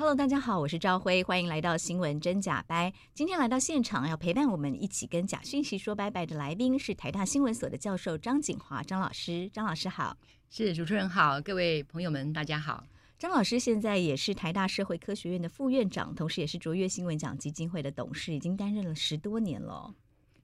Hello，大家好，我是赵辉，欢迎来到新闻真假掰。今天来到现场要陪伴我们一起跟假讯息说拜拜的来宾是台大新闻所的教授张景华张老师，张老师好，是主持人好，各位朋友们大家好。张老师现在也是台大社会科学院的副院长，同时也是卓越新闻奖基金会的董事，已经担任了十多年了。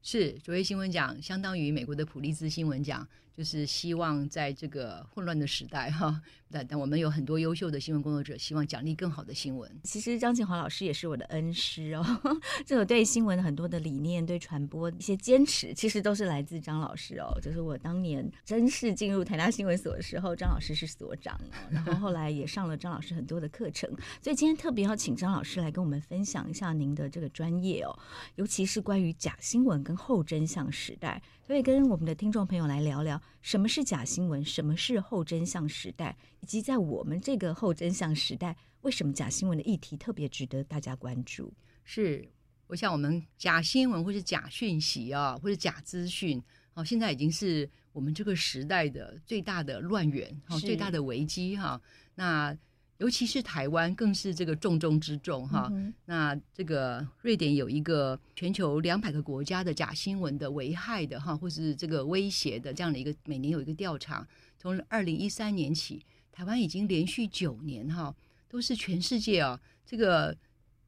是卓越新闻奖，相当于美国的普利兹新闻奖。就是希望在这个混乱的时代哈，但但我们有很多优秀的新闻工作者，希望奖励更好的新闻。其实张锦华老师也是我的恩师哦，这个对新闻很多的理念、对传播一些坚持，其实都是来自张老师哦。就是我当年正式进入台大新闻所的时候，张老师是所长哦，然后后来也上了张老师很多的课程，所以今天特别要请张老师来跟我们分享一下您的这个专业哦，尤其是关于假新闻跟后真相时代。所以跟我们的听众朋友来聊聊，什么是假新闻，什么是后真相时代，以及在我们这个后真相时代，为什么假新闻的议题特别值得大家关注？是，我想我们假新闻或是假讯息啊，或者假资讯，哦，现在已经是我们这个时代的最大的乱源，哦，最大的危机哈。那尤其是台湾，更是这个重中之重哈。嗯、那这个瑞典有一个全球两百个国家的假新闻的危害的哈，或是这个威胁的这样的一个每年有一个调查，从二零一三年起，台湾已经连续九年哈，都是全世界啊这个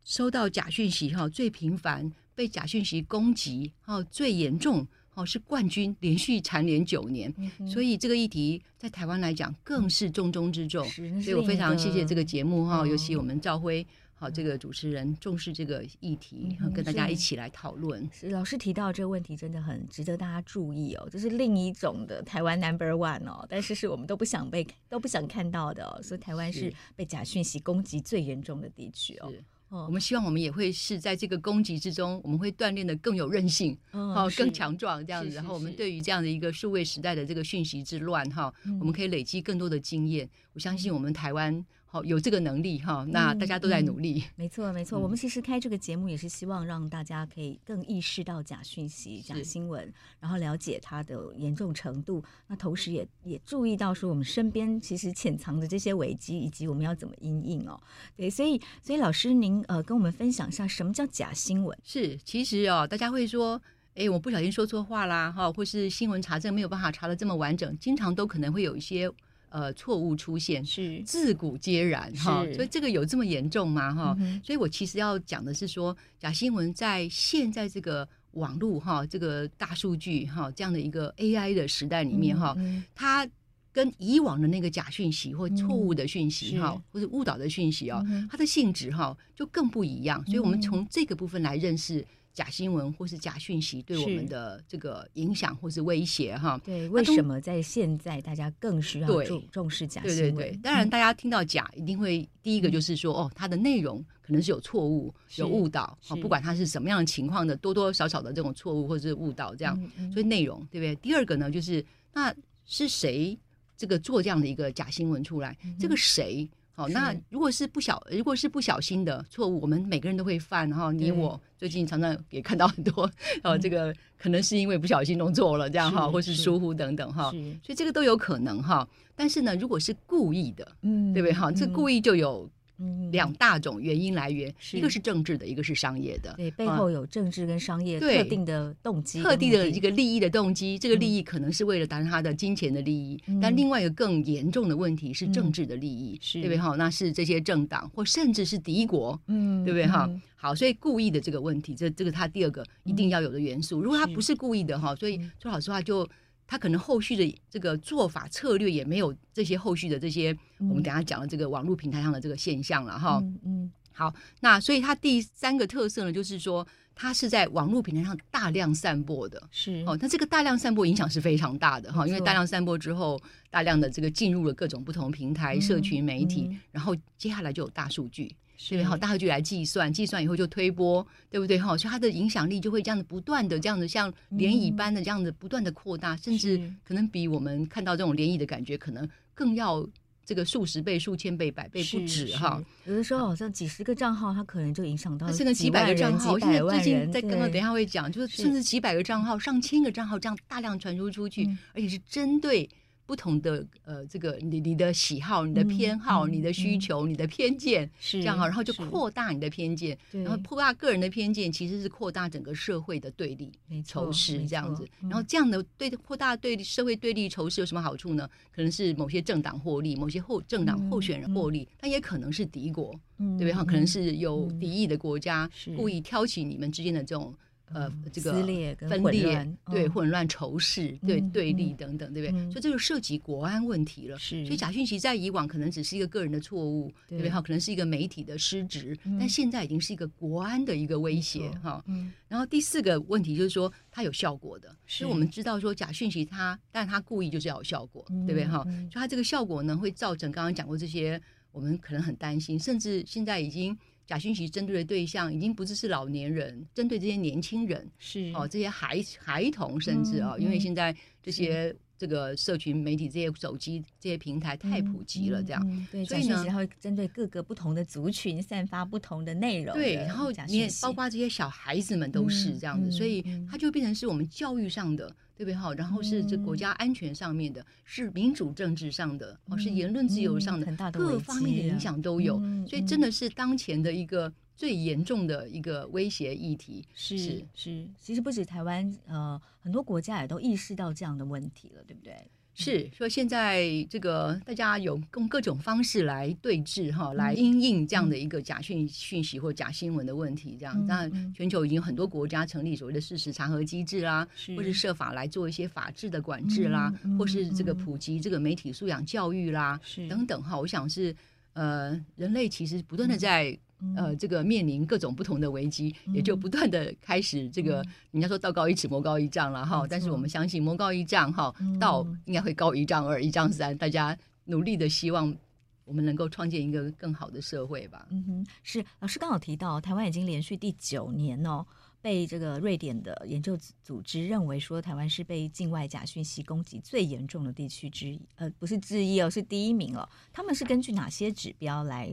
收到假讯息哈最频繁，被假讯息攻击哈最严重。哦，是冠军，连续蝉联九年，嗯，所以这个议题在台湾来讲更是重中之重。所以我非常谢谢这个节目哈，尤其我们赵辉好这个主持人重视这个议题，嗯，跟大家一起来讨论。老师提到这个问题真的很值得大家注意哦，这是另一种的台湾 Number One 哦，但是是我们都不想被都不想看到的哦，所以台湾是被假讯息攻击最严重的地区哦。我们希望我们也会是在这个攻击之中，我们会锻炼的更有韧性，好、哦、更强壮这样子。然后我们对于这样的一个数位时代的这个讯息之乱，哈，我们可以累积更多的经验。我相信我们台湾。有这个能力哈，那大家都在努力。嗯嗯、没错，没错、嗯。我们其实开这个节目也是希望让大家可以更意识到假讯息、假新闻，然后了解它的严重程度。那同时也也注意到说，我们身边其实潜藏的这些危机，以及我们要怎么应应哦。对，所以所以老师您呃跟我们分享一下什么叫假新闻？是，其实哦，大家会说，哎，我不小心说错话啦，哈，或是新闻查证没有办法查的这么完整，经常都可能会有一些。呃，错误出现是自古皆然哈，所以这个有这么严重吗？哈、嗯，所以我其实要讲的是说，假新闻在现在这个网络哈，这个大数据哈这样的一个 AI 的时代里面哈、嗯嗯，它跟以往的那个假讯息或错误的讯息哈、嗯，或者误导的讯息哦、嗯，它的性质哈就更不一样。所以我们从这个部分来认识。假新闻或是假讯息对我们的这个影响或是威胁哈？对，为什么在现在大家更需要重重视假新闻？对对对，当然大家听到假，一定会第一个就是说、嗯、哦，它的内容可能是有错误、有误导，不管它是什么样的情况的，多多少少的这种错误或者是误导这样，嗯嗯，所以内容对不对？第二个呢，就是那是谁这个做这样的一个假新闻出来？嗯、这个谁？好，那如果是不小，如果是不小心的错误，我们每个人都会犯。然后你我最近常常也看到很多，呃，这个可能是因为不小心弄错了这样哈，或是疏忽等等哈，所以这个都有可能哈。但是呢，如果是故意的，嗯，对不对哈？这故意就有。两大种原因来源，一个是政治的，一个是商业的。对，背后有政治跟商业特定的动机，特定的一个利益的动机。这个利益可能是为了达成他的金钱的利益，嗯、但另外一个更严重的问题是政治的利益，嗯、对不对哈？那是这些政党或甚至是敌国，嗯，对不对哈？好，所以故意的这个问题，这这个他第二个一定要有的元素。如果他不是故意的哈，所以说老实话就。他可能后续的这个做法策略也没有这些后续的这些，我们等下讲的这个网络平台上的这个现象了哈。嗯嗯。好，那所以它第三个特色呢，就是说它是在网络平台上大量散播的。是。哦，那这个大量散播影响是非常大的哈，因为大量散播之后，大量的这个进入了各种不同平台、社群媒体，然后接下来就有大数据。对不对？好，大家就来计算，计算以后就推波，对不对？哈，所以它的影响力就会这样子不断的这样子像涟漪般的这样子不断的扩大，嗯、甚至可能比我们看到这种涟漪的感觉，可能更要。这个数十倍、数千倍、百倍不止哈，有的时候好像几十个账号，它可能就影响到甚至几百个账号。现在最近在刚刚等一下会讲，就是甚至几百个账号、上千个账号这样大量传输出去，嗯、而且是针对。不同的呃，这个你你的喜好、你的偏好、嗯、你的需求、嗯、你的偏见是这样哈，然后就扩大你的偏见，然后扩大个人的偏见，其实是扩大整个社会的对立、仇视这样子。然后这样的对扩大对社会对立仇视有什么好处呢？可能是某些政党获利，某些后政党候选人获利，嗯、但也可能是敌国，嗯、对不对哈？可能是有敌意的国家、嗯、故意挑起你们之间的这种。呃，这个分裂、分裂，对混乱、仇视、对对立等等，对不对？所以这就涉及国安问题了。是，所以假讯息在以往可能只是一个个人的错误，对不对？哈，可能是一个媒体的失职，但现在已经是一个国安的一个威胁哈。然后第四个问题就是说，它有效果的，所以我们知道说假讯息它，但它故意就是要有效果，对不对？哈，就它这个效果呢，会造成刚刚讲过这些，我们可能很担心，甚至现在已经。假讯息针对的对象已经不只是老年人，针对这些年轻人是哦，这些孩孩童，甚至啊，嗯、因为现在这些这个社群媒体、这些手机、这些平台太普及了，这样，嗯嗯、对，所以呢，它会针对各个不同的族群散发不同的内容的。对，然后你也包括这些小孩子们都是这样子，所以它就变成是我们教育上的。对不对？好，然后是这国家安全上面的，嗯、是民主政治上的，哦、嗯，是言论自由上的，的各方面的影响都有，嗯、所以真的是当前的一个最严重的一个威胁议题。是是，是，其实不止台湾，呃，很多国家也都意识到这样的问题了，对不对？是。说现在这个大家有用各种方式来对峙哈，来因应这样的一个假讯讯息或假新闻的问题，这样。当然，全球已经很多国家成立所谓的事实查核机制啦，或是设法来做一些法治的管制啦，或是这个普及这个媒体素养教育啦，等等哈。我想是呃，人类其实不断的在。呃，这个面临各种不同的危机，嗯、也就不断的开始这个，嗯、人家说道高一尺，魔高一丈了哈。但是我们相信魔高一丈哈，道、嗯、应该会高一丈二、一丈三，大家努力的希望我们能够创建一个更好的社会吧。嗯哼，是老师刚好提到，台湾已经连续第九年哦，被这个瑞典的研究组织认为说，台湾是被境外假讯息攻击最严重的地区之一，呃，不是之一哦，是第一名哦。他们是根据哪些指标来？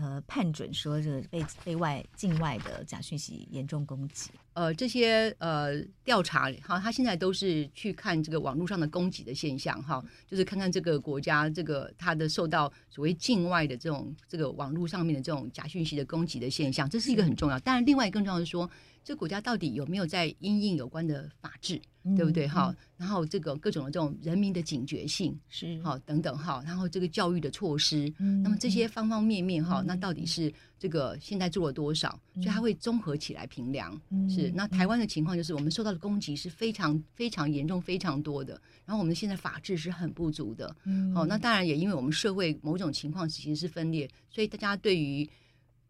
呃，判准说这个被被外境外的假讯息严重攻击，呃，这些呃调查哈，他现在都是去看这个网络上的攻击的现象哈，就是看看这个国家这个它的受到所谓境外的这种这个网络上面的这种假讯息的攻击的现象，这是一个很重要。当然，另外更重要的是说。这个国家到底有没有在因应有关的法治，嗯、对不对？哈、嗯，然后这个各种的这种人民的警觉性是好等等哈，然后这个教育的措施，嗯、那么这些方方面面哈，嗯、那到底是这个现在做了多少？嗯、所以它会综合起来评量。嗯、是那台湾的情况就是我们受到的攻击是非常非常严重、非常多的，然后我们现在法治是很不足的。嗯，好，那当然也因为我们社会某种情况其实是分裂，所以大家对于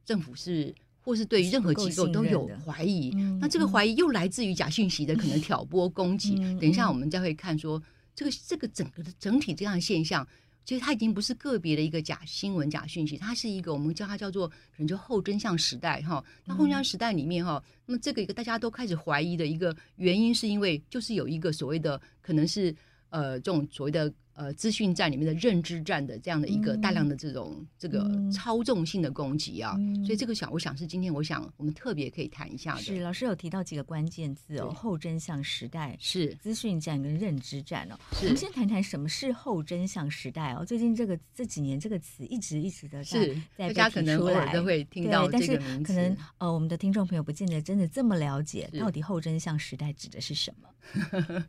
政府是。或是对于任何机构都有怀疑，那这个怀疑又来自于假讯息的可能 挑拨攻击。等一下我们再会看说，这个这个整个的整体这样的现象，其实它已经不是个别的一个假新闻、假讯息，它是一个我们叫它叫做可能就后真相时代哈。那后真相时代里面哈，那么这个一个大家都开始怀疑的一个原因，是因为就是有一个所谓的可能是呃这种所谓的。呃，资讯战里面的认知战的这样的一个大量的这种、嗯、这个操纵性的攻击啊，嗯、所以这个想我想是今天我想我们特别可以谈一下的。是老师有提到几个关键字哦，后真相时代是资讯战跟认知战哦。我们先谈谈什么是后真相时代哦。最近这个这几年这个词一直一直的在大家可能偶尔都会听到这个名词，但是可能呃我们的听众朋友不见得真的这么了解，到底后真相时代指的是什么？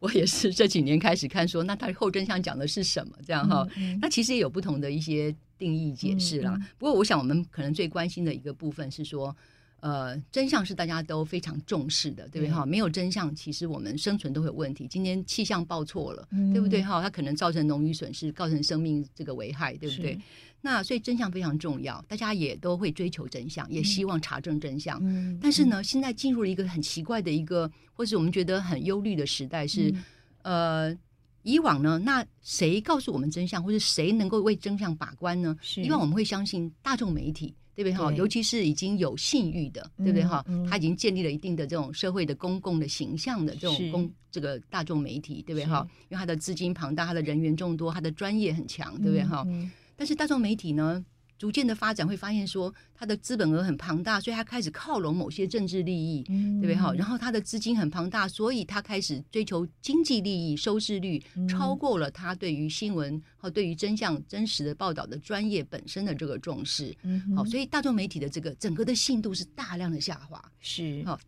我也是这几年开始看说，那它后真相讲的是什么？这样哈，嗯嗯、那其实也有不同的一些定义解释啦。不过，我想我们可能最关心的一个部分是说，呃，真相是大家都非常重视的，对不对？哈、嗯，没有真相，其实我们生存都会有问题。今天气象报错了，嗯、对不对？哈，它可能造成农渔损失，造成生命这个危害，对不对？那所以真相非常重要，大家也都会追求真相，也希望查证真相。嗯、但是呢，现在进入了一个很奇怪的一个，或是我们觉得很忧虑的时代是，是、嗯、呃。以往呢，那谁告诉我们真相，或者谁能够为真相把关呢？是以往我们会相信大众媒体，对不对哈？尤其是已经有信誉的，对不对哈？嗯嗯他已经建立了一定的这种社会的公共的形象的这种公这个大众媒体，对不对哈？因为他的资金庞大，他的人员众多，他的专业很强，对不对哈？但是大众媒体呢，逐渐的发展会发现说，他的资本额很庞大，所以他开始靠拢某些政治利益，嗯对不对哈？然后他的资金很庞大，所以他开始追求经济利益，收视率嗯超过了他对于新闻和对于真相真实的报道的专业本身的这个重视。嗯好，所以大众媒体的这个整个的信度是大量的下滑。是好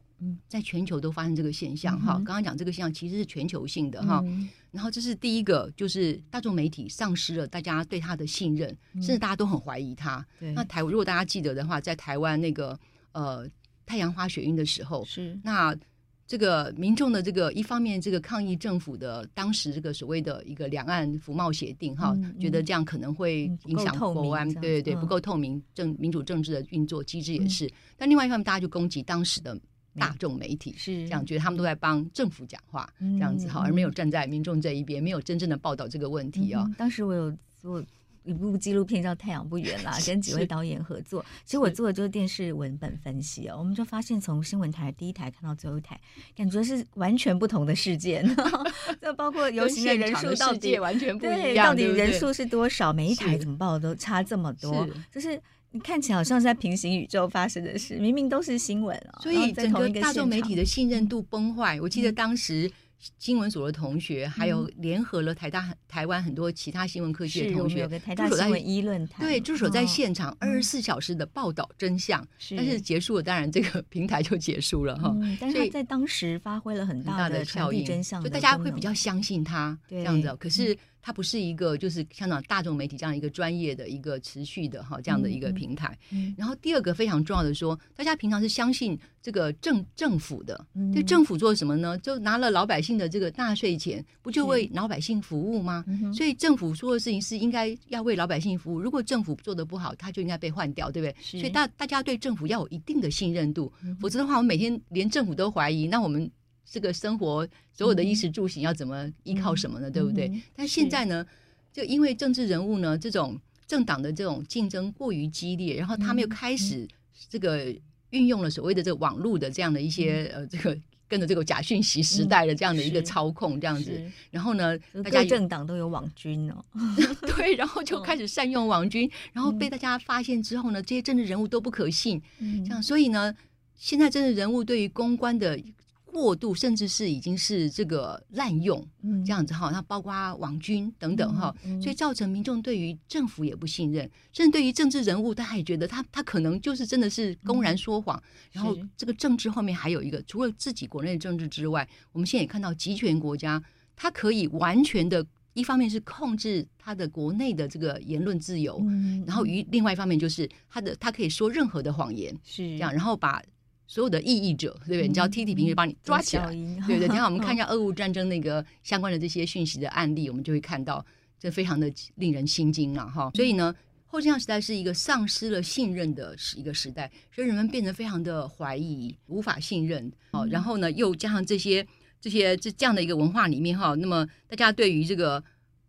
在全球都发生这个现象哈，刚刚讲这个现象其实是全球性的哈。嗯。然后这是第一个，就是大众媒体丧失了大家对他的信任，甚至大家都很怀疑他。对。那台如果大家记得的话，在台湾那个呃太阳花学运的时候，是。那这个民众的这个一方面这个抗议政府的当时这个所谓的一个两岸服贸协定哈，嗯嗯觉得这样可能会影响国安，对对对，嗯不够透明政民主政治的运作机制也是。但另外一方面，大家就攻击当时的大众媒体，是这样觉得他们都在帮政府讲话，嗯这样子哈，而没有站在民众这一边，没有真正的报道这个问题哦、当时我有做一部纪录片叫《太阳不远》啦，跟几位导演合作。其实我做的就是电视文本分析哦，我们就发现从新闻台第一台看到最后一台，感觉是完全不同的事件。这包括游行的人数到底完全不一对，样，到底人数是多少？每一台怎么报都差这么多是，就是。你看起来好像是在平行宇宙发生的事，明明都是新闻所以整个大众媒体的信任度崩坏。我嗯记得当时新闻所的同学，还有联合了台大、台湾很多其他新闻科系的同学驻守在新闻一论坛，对，驻守在哦现场二十四小时的报道真相。是但是结束了，当然这个 平台就结束了哈。嗯，但是在当时发挥了很很大大的效应，真相大家会比较相信他这对样子哦。可是它不是一个就是像那种大众媒体这样一个专业的一个持续的哈这样的一个平台。嗯然后第二个非常重要的说，大家平常是相信这个政政府的，嗯对政府做什么呢？就拿了老百姓的这个纳税钱，不就为老百姓服务吗？嗯所以政府做的事情是应该要为老百姓服务。如果政府做的不好，他就应该被换掉，对不对？所以大大家对政府要有一定的信任度，嗯否则的话，我们每天连政府都怀疑，那我们这个生活所有的衣食住行要怎么依靠什么呢？嗯。对不对？嗯但现在呢，就因为政治人物呢，这种政党的这种竞争过于激烈，然后他们又开始这个运用了所谓的这个网络的这样的一些、呃这个。跟着这个假讯息时代的这样的一个操控，这样子，是。然后呢，大家政党都有网军哦，对，然后就开始善用网军，然后被嗯。大家发现之后呢，这些政治人物都不可信，嗯。这样，所以呢，现在政治人物对于公关的过度，甚至是已经是这个滥用，嗯。这样子哈，那包括网军等等哈，嗯嗯。所以造成民众对于政府也不信任，甚至对于政治人物，他也觉得他他可能就是真的是公然说谎，然后是。这个政治后面还有一个，除了自己国内的政治之外，我们现在也看到集权国家，它可以完全的，一方面是控制他的国内的这个言论自由，嗯然后于另外一方面就是他的他可以说任何的谎言，是。这样，然后把所有的异议者，对不对？你知道 T T 平时把你抓起来，对对。等下 我们看一下俄乌战争那个相关的这些讯息的案例，我们就会看到这非常的令人心惊了哈。所以呢，后真相时代是一个丧失了信任的时一个时代，所以人们变得非常的怀疑，无法信任。哦，然后呢，又加上这些这些这这样的一个文化里面哈，那么大家对于这个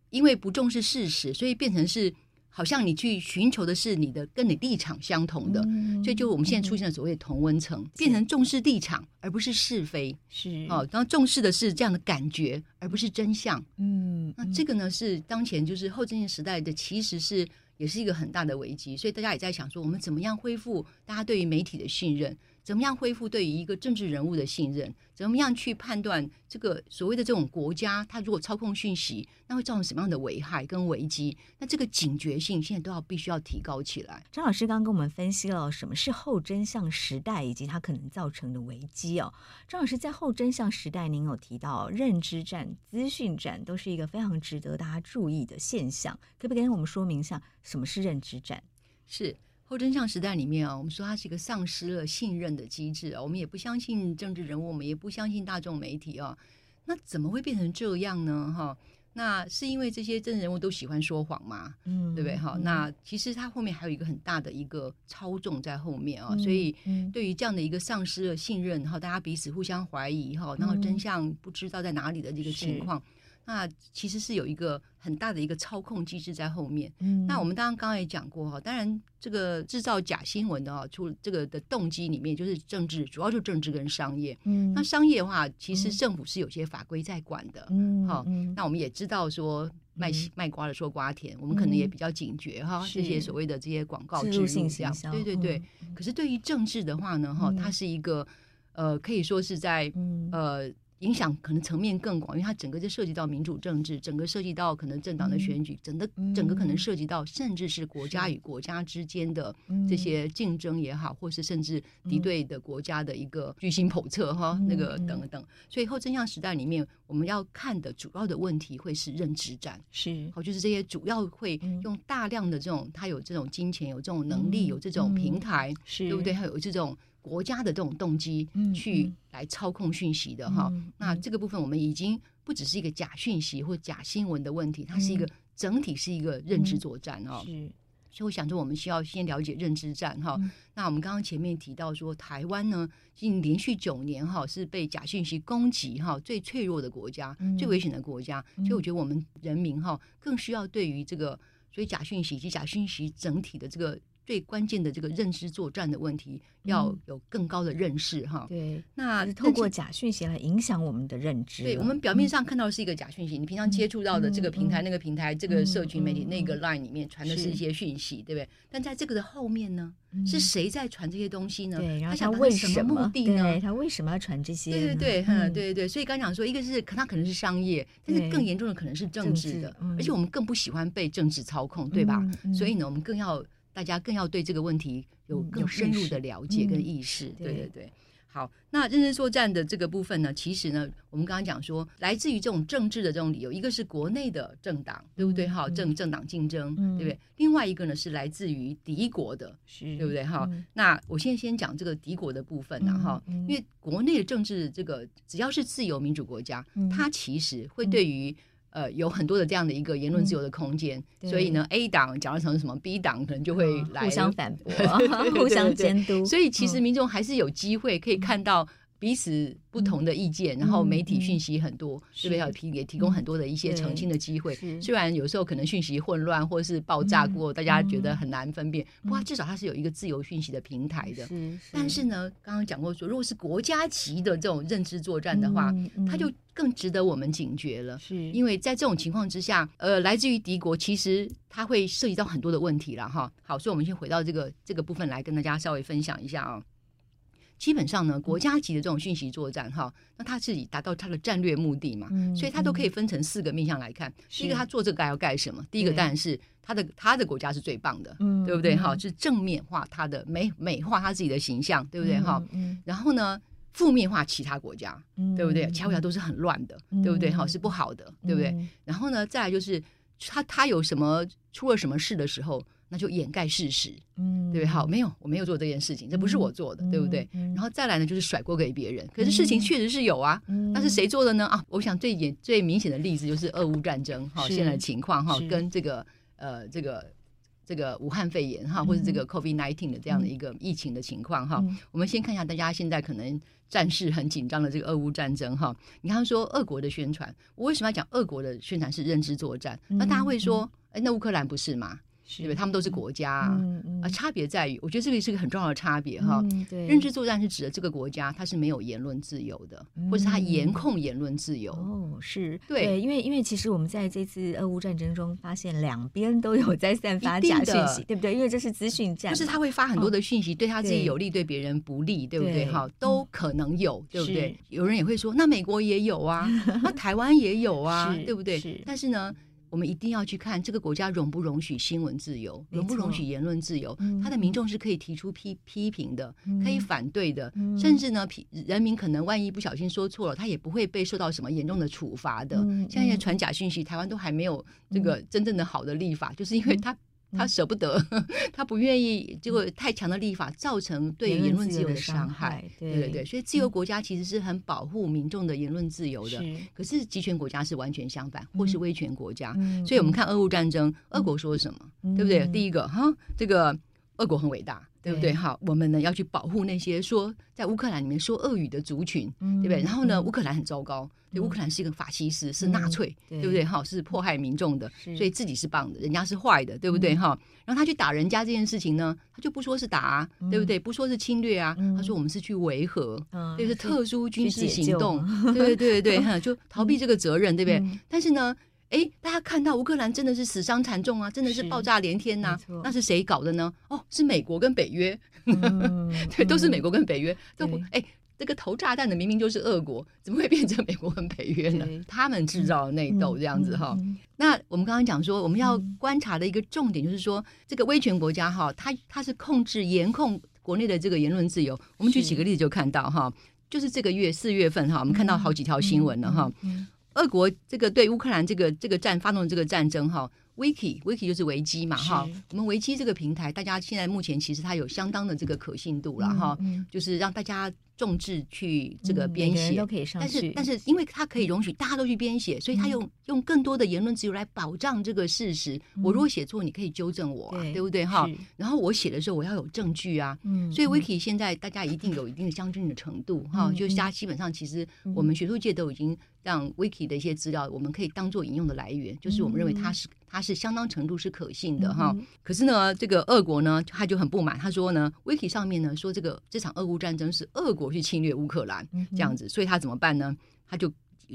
因为不重视事实，所以变成是。好像你去寻求的是你的跟你立场相同的，嗯所以就我们现在出现了所谓的同温层，变成重视立场而不是是非，是。哦，然后重视的是这样的感觉而不是真相。嗯，那这个呢是当前就是后真相时代的，其实是也是一个很大的危机，所以大家也在想说，我们怎么样恢复大家对于媒体的信任？怎么样恢复对于一个政治人物的信任？怎么样去判断这个所谓的这种国家，它如果操控讯息，那会造成什么样的危害跟危机？那这个警觉性现在都要必须要提高起来。张老师刚刚跟我们分析了什么是后真相时代以及它可能造成的危机哦。张老师在后真相时代，您有提到认知战、资讯战都是一个非常值得大家注意的现象，可不可以跟我们说明一下什么是认知战？是。后真相时代里面啊，我们说它是一个丧失了信任的机制啊，我们也不相信政治人物，我们也不相信大众媒体啊，那怎么会变成这样呢？哈，那是因为这些政治人物都喜欢说谎吗？嗯，对不对？哈，嗯那其实它后面还有一个很大的一个操纵在后面啊，嗯所以嗯对于这样的一个丧失了信任，然后大家彼此互相怀疑哈，然后真相不知道在哪里的这个情况。那其实是有一个很大的一个操控机制在后面。嗯，那我们刚刚刚刚也讲过哈，当然这个制造假新闻的啊，除了这个的动机里面就是政治，主要就是政治跟商业。嗯，那商业的话，其实政府是有些法规在管的。嗯，好，那我们也知道说卖卖瓜的说瓜甜，我们可能也比较警觉哈，这些所谓的这些广告植入这样。对对对。可是对于政治的话呢，哈，它是一个呃，可以说是在呃。影响可能层面更广，因为它整个就涉及到民主政治，整个涉及到可能政党的选举，整个整个可能涉及到甚至是国家与国家之间的这些竞争也好，或是甚至敌对的国家的一个居心叵测哈，那个等等。所以后真相时代里面，我们要看的主要的问题会是认知战，是。好，就是这些主要会用大量的这种，他有这种金钱，有这种能力，有这种平台，是。对不对？还有这种。国家的这种动机去来操控讯息的哈，嗯嗯、那这个部分我们已经不只是一个假讯息或假新闻的问题，它是一个整体是一个认知作战哦。是，所以我想说，我们需要先了解认知战哈。嗯、那我们刚刚前面提到说，台湾呢，近连续九年哈是被假讯息攻击哈最脆弱的国家，嗯、最危险的国家。所以我觉得我们人民哈更需要对于这个所以假讯息以及假讯息整体的这个。最关键的这个认知作战的问题，要有更高的认识哈。对，那透过假讯息来影响我们的认知。对，我们表面上看到的是一个假讯息，你平常接触到的这个平台、那个平台、这个社群媒体、那个 Line 里面传的是一些讯息，对不对？但在这个的后面呢，是谁在传这些东西呢？对，然后他为什么目的呢？他为什么要传这些？对对对，嗯，对对对。所以刚讲说，一个是他可能是商业，但是更严重的可能是政治的，而且我们更不喜欢被政治操控，对吧？所以呢，我们更要。大家更要对这个问题有更深入的了解跟意识。嗯、对对对，好，那认真作战的这个部分呢，其实呢，我们刚刚讲说，来自于这种政治的这种理由，一个是国内的政党，对不对？哈、嗯，政政党竞争，嗯、对不对？另外一个呢是来自于敌国的，是对不对？哈、嗯，那我现在先讲这个敌国的部分呢，哈、嗯，因为国内的政治这个只要是自由民主国家，嗯、它其实会对于。呃，有很多的这样的一个言论自由的空间，嗯、所以呢，A 党讲成什么，B 党可能就会来、嗯、互相反驳，互相监督。所以其实民众还是有机会可以看到彼此不同的意见，嗯、然后媒体讯息很多，是不是要提也提供很多的一些澄清的机会？虽然有时候可能讯息混乱或是爆炸过，嗯、大家觉得很难分辨，嗯、不过至少它是有一个自由讯息的平台的。但是呢，刚刚讲过说，如果是国家级的这种认知作战的话，它就。更值得我们警觉了，是因为在这种情况之下，呃，来自于敌国，其实它会涉及到很多的问题了哈。好，所以我们先回到这个这个部分来跟大家稍微分享一下啊、哦。基本上呢，国家级的这种讯息作战哈，那它是以达到它的战略目的嘛，嗯、所以它都可以分成四个面向来看。第一个，它做这个该要干什么？第一个当然是它的它的国家是最棒的，嗯、对不对？哈、嗯，是正面化它的美美化它自己的形象，对不对？哈、然后呢？负面化其他国家，嗯、对不对？其他国家都是很乱的，嗯、对不对？哈，是不好的，嗯、对不对？然后呢，再来就是他他有什么出了什么事的时候，那就掩盖事实，嗯，对不对？好，没有，我没有做这件事情，这不是我做的，嗯、对不对？嗯、然后再来呢，就是甩锅给别人。可是事情确实是有啊，那、嗯、是谁做的呢？啊，我想最严最明显的例子就是俄乌战争，哈是，现在的情况哈，是跟这个呃这个。这个武汉肺炎哈，或者这个 COVID nineteen 的这样的一个疫情的情况哈，嗯、我们先看一下大家现在可能战事很紧张的这个俄乌战争哈。你看说俄国的宣传，我为什么要讲俄国的宣传是认知作战？嗯、那大家会说，哎，那乌克兰不是吗？对不对？他们都是国家啊，差别在于，我觉得这个是个很重要的差别哈。嗯、认知作战是指的这个国家它是没有言论自由的，嗯、或者是它严控言论自由。哦，是对，对，因为因为其实我们在这次俄乌战争中发现，两边都有在散发假讯息，对不对？因为这是资讯战，就是他会发很多的讯息，对他自己有利，对别人不利，对不对？哈，都可能有，对不对？有人也会说，那美国也有啊，那台湾也有啊，对不对？但是呢？我们一定要去看这个国家容不容许新闻自由，容不容许言论自由。他的民众是可以提出批批评的，可以反对的，甚至呢，人民可能万一不小心说错了，他也不会被受到什么严重的处罚的。现在传假讯息，台湾都还没有这个真正的好的立法，就是因为他。他舍不得，他不愿意，结果太强的立法造成对言论自由的伤害。对对对，所以自由国家其实是很保护民众的言论自由的。可是集权国家是完全相反，或是威权国家。所以我们看俄乌战争，俄国说什么，对不对？第一个哈，这个俄国很伟大，对不对？哈，我们呢要去保护那些说在乌克兰里面说俄语的族群，嗯对不对？然后呢，嗯乌克兰很糟糕，对，乌克兰是一个法西斯，是纳粹，对对不对？哈，是迫害民众的，所以自己是棒的，人家是坏的，对不对？哈，然后他去打人家这件事情呢，他就不说是打啊，对不对？不说是侵略啊，嗯他说我们是去维和，嗯对，是特殊军事行动，对对对 对，哈，就逃避这个责任，对不对嗯？但是呢。哎，大家看到乌克兰真的是死伤惨重啊，真的是是爆炸连天呐、那是谁搞的呢？哦，是美国跟北约，嗯 对，都是美国跟北约，都不哎，这个投炸弹的明明就是俄国，怎么会变成美国跟北约呢？他们制造内斗这样子哈。嗯那我们刚刚讲说，我们要观察的一个重点就是说，这个威权国家哈，它它是控制严控国内的这个言论自由。我们举几个例子就看到哈，就是这个月四月份哈，我们看到好几条新闻了哈。嗯俄国这个对乌克兰这个这个战发动的这个战争哈，Wiki Wiki 就是维基嘛哈，我们维基这个平台，大家现在目前其实它有相当的这个可信度了哈，嗯。就是让大家众志去这个嗯编写每个人都。可以上但是，但是，因为他可以容许大家都去编写，所以它嗯用用更多的言论自由来保障这个事实。我如果写错，你可以纠正我啊，对对不对哈？然后我写的时候，我要有证据啊。嗯所以 Wiki 现在大家一定有一定的相近的程度哈，嗯就是大家基本上其实我们学术界都已经让 Wiki 的一些资料，我们可以当做引用的来源，就是我们认为它是它是相当程度是可信的哈。嗯可是呢，这个俄国呢，他就很不满，他说呢，Wiki 上面呢说这个这场俄乌战争是俄国去侵略乌克兰这样子，所以他怎么办呢？他就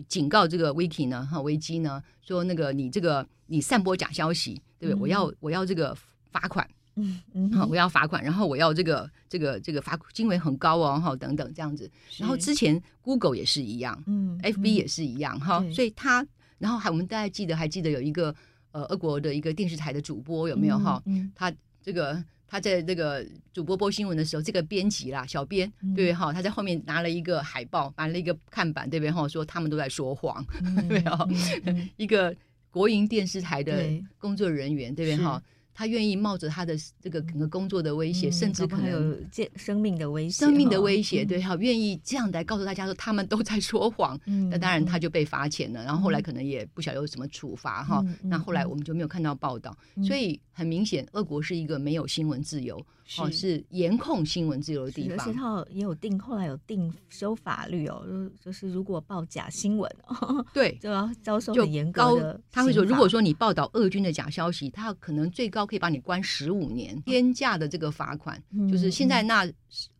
警告这个 Wiki 呢，哈维基呢，说那个你这个你散播假消息，对不对？嗯我要我要这个罚款。嗯嗯好，我要罚款，然后我要这个这个这个罚金额很高哦，哈，等等这样子。然后之前 Google 也是一样嗯，FB 也是一样，哈、对所以他，然后还我们大家记得还记得有一个呃俄国的一个电视台的主播有没有哈？嗯他这个他在这个主播播新闻的时候，这个编辑啦，小编嗯对哈，他在后面拿了一个海报，拿了一个看板，对不对哈？说他们都在说谎，嗯 对不对？嗯 一个国营电视台的工作人员，对不对是哈？他愿意冒着他的这个整个工作的威胁，嗯甚至可能有健生命的威胁，生命的威哈胁，对，哈，愿意这样来告诉大家说他们都在说谎。嗯那当然他就被罚钱了，然后后来可能也不晓得有什么处罚哈那后来我们就没有看到报道，嗯。所以很明显，俄国是一个没有新闻自由，哦，是是严控新闻自由的地方而且方。他也有定，后来有定修法律哦，就是就是如果报假新闻哦，对，就要遭受很严高格的。他会说，如果说你报道俄军的假消息，他可能最高可以把你关十五年，天价的这个罚款，嗯就是现在那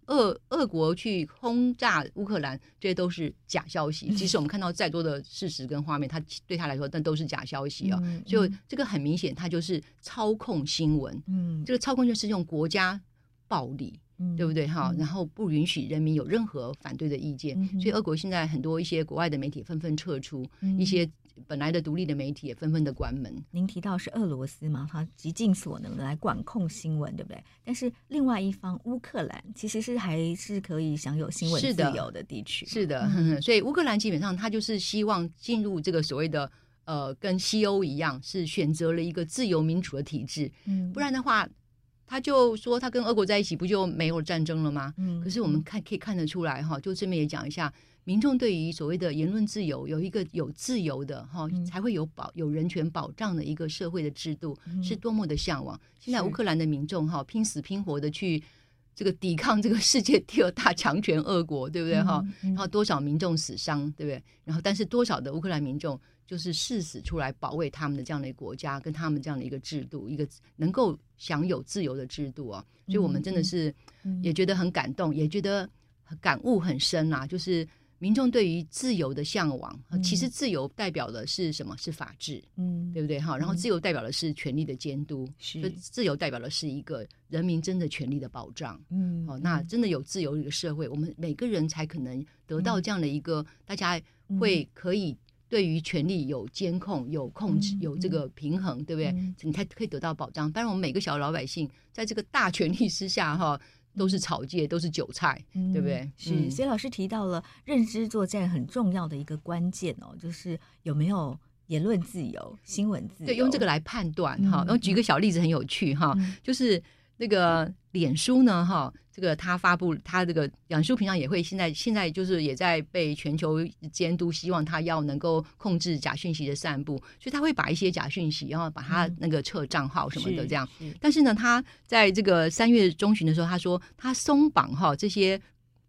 俄俄国去轰炸乌克兰，这些都是假消息。即使我们 看到再多的事实跟画面，他对他来说，但都是假消息啊、嗯所以这个很明显，他就是操控新闻。嗯，这个操控就是用国家暴力。嗯对不对哈？嗯然后不允许人民有任何反对的意见，嗯所以俄国现在很多一些国外的媒体纷纷撤出，嗯一些本来的独立的媒体也纷纷的关门。您提到是俄罗斯嘛，他极尽所能的来管控新闻，对不对？但是另外一方乌克兰其实是还是可以享有新闻自由的地区，是的，所以乌克兰基本上他就是希望进入这个所谓的呃，跟西欧一样，是选择了一个自由民主的体制，嗯，不然的话，他就说他跟俄国在一起，不就没有战争了吗？嗯，可是我们看可以看得出来哈，就这边也讲一下，民众对于所谓的言论自由有一个有自由的哈嗯，才会有保有人权保障的一个社会的制度，嗯是多么的向往。现在乌克兰的民众哈，拼死拼活的去这个抵抗这个世界第二大强权俄国，对不对哈？嗯嗯然后多少民众死伤，对不对？然后但是多少的乌克兰民众就是誓死出来保卫他们的这样的一个国家，跟他们这样的一个制度，一个能够享有自由的制度啊。所以我们真的是嗯也觉得很感动，也觉得感悟很深啊。就是民众对于自由的向往，嗯其实自由代表的是什么？是法治，嗯，对不对？哈，然后自由代表的是权力的监督，是自由代表的是一个人民真的权利的保障。嗯，哦，那真的有自由的一个社会，我们每个人才可能得到这样的一个，大家会可以对于权力有监控、有控制、嗯有这个平衡，对不对嗯？你才可以得到保障。当然，我们每个小老百姓在这个大权力之下，哈，都是草芥，都是韭菜，对不对嗯？是，嗯所以老师提到了认知作战很重要的一个关键哦，就是有没有言论自由、新闻自由。对，用这个来判断嗯哈。然后举个小例子很有趣哈，嗯就是那个脸书呢，哈，这个他发布他这个脸书平常也会现在现在就是也在被全球监督，希望他要能够控制假讯息的散布，所以他会把一些假讯息，然后把他那个撤账号什么的这样。嗯、但是呢，他在这个三月中旬的时候，他说他松绑哈这些。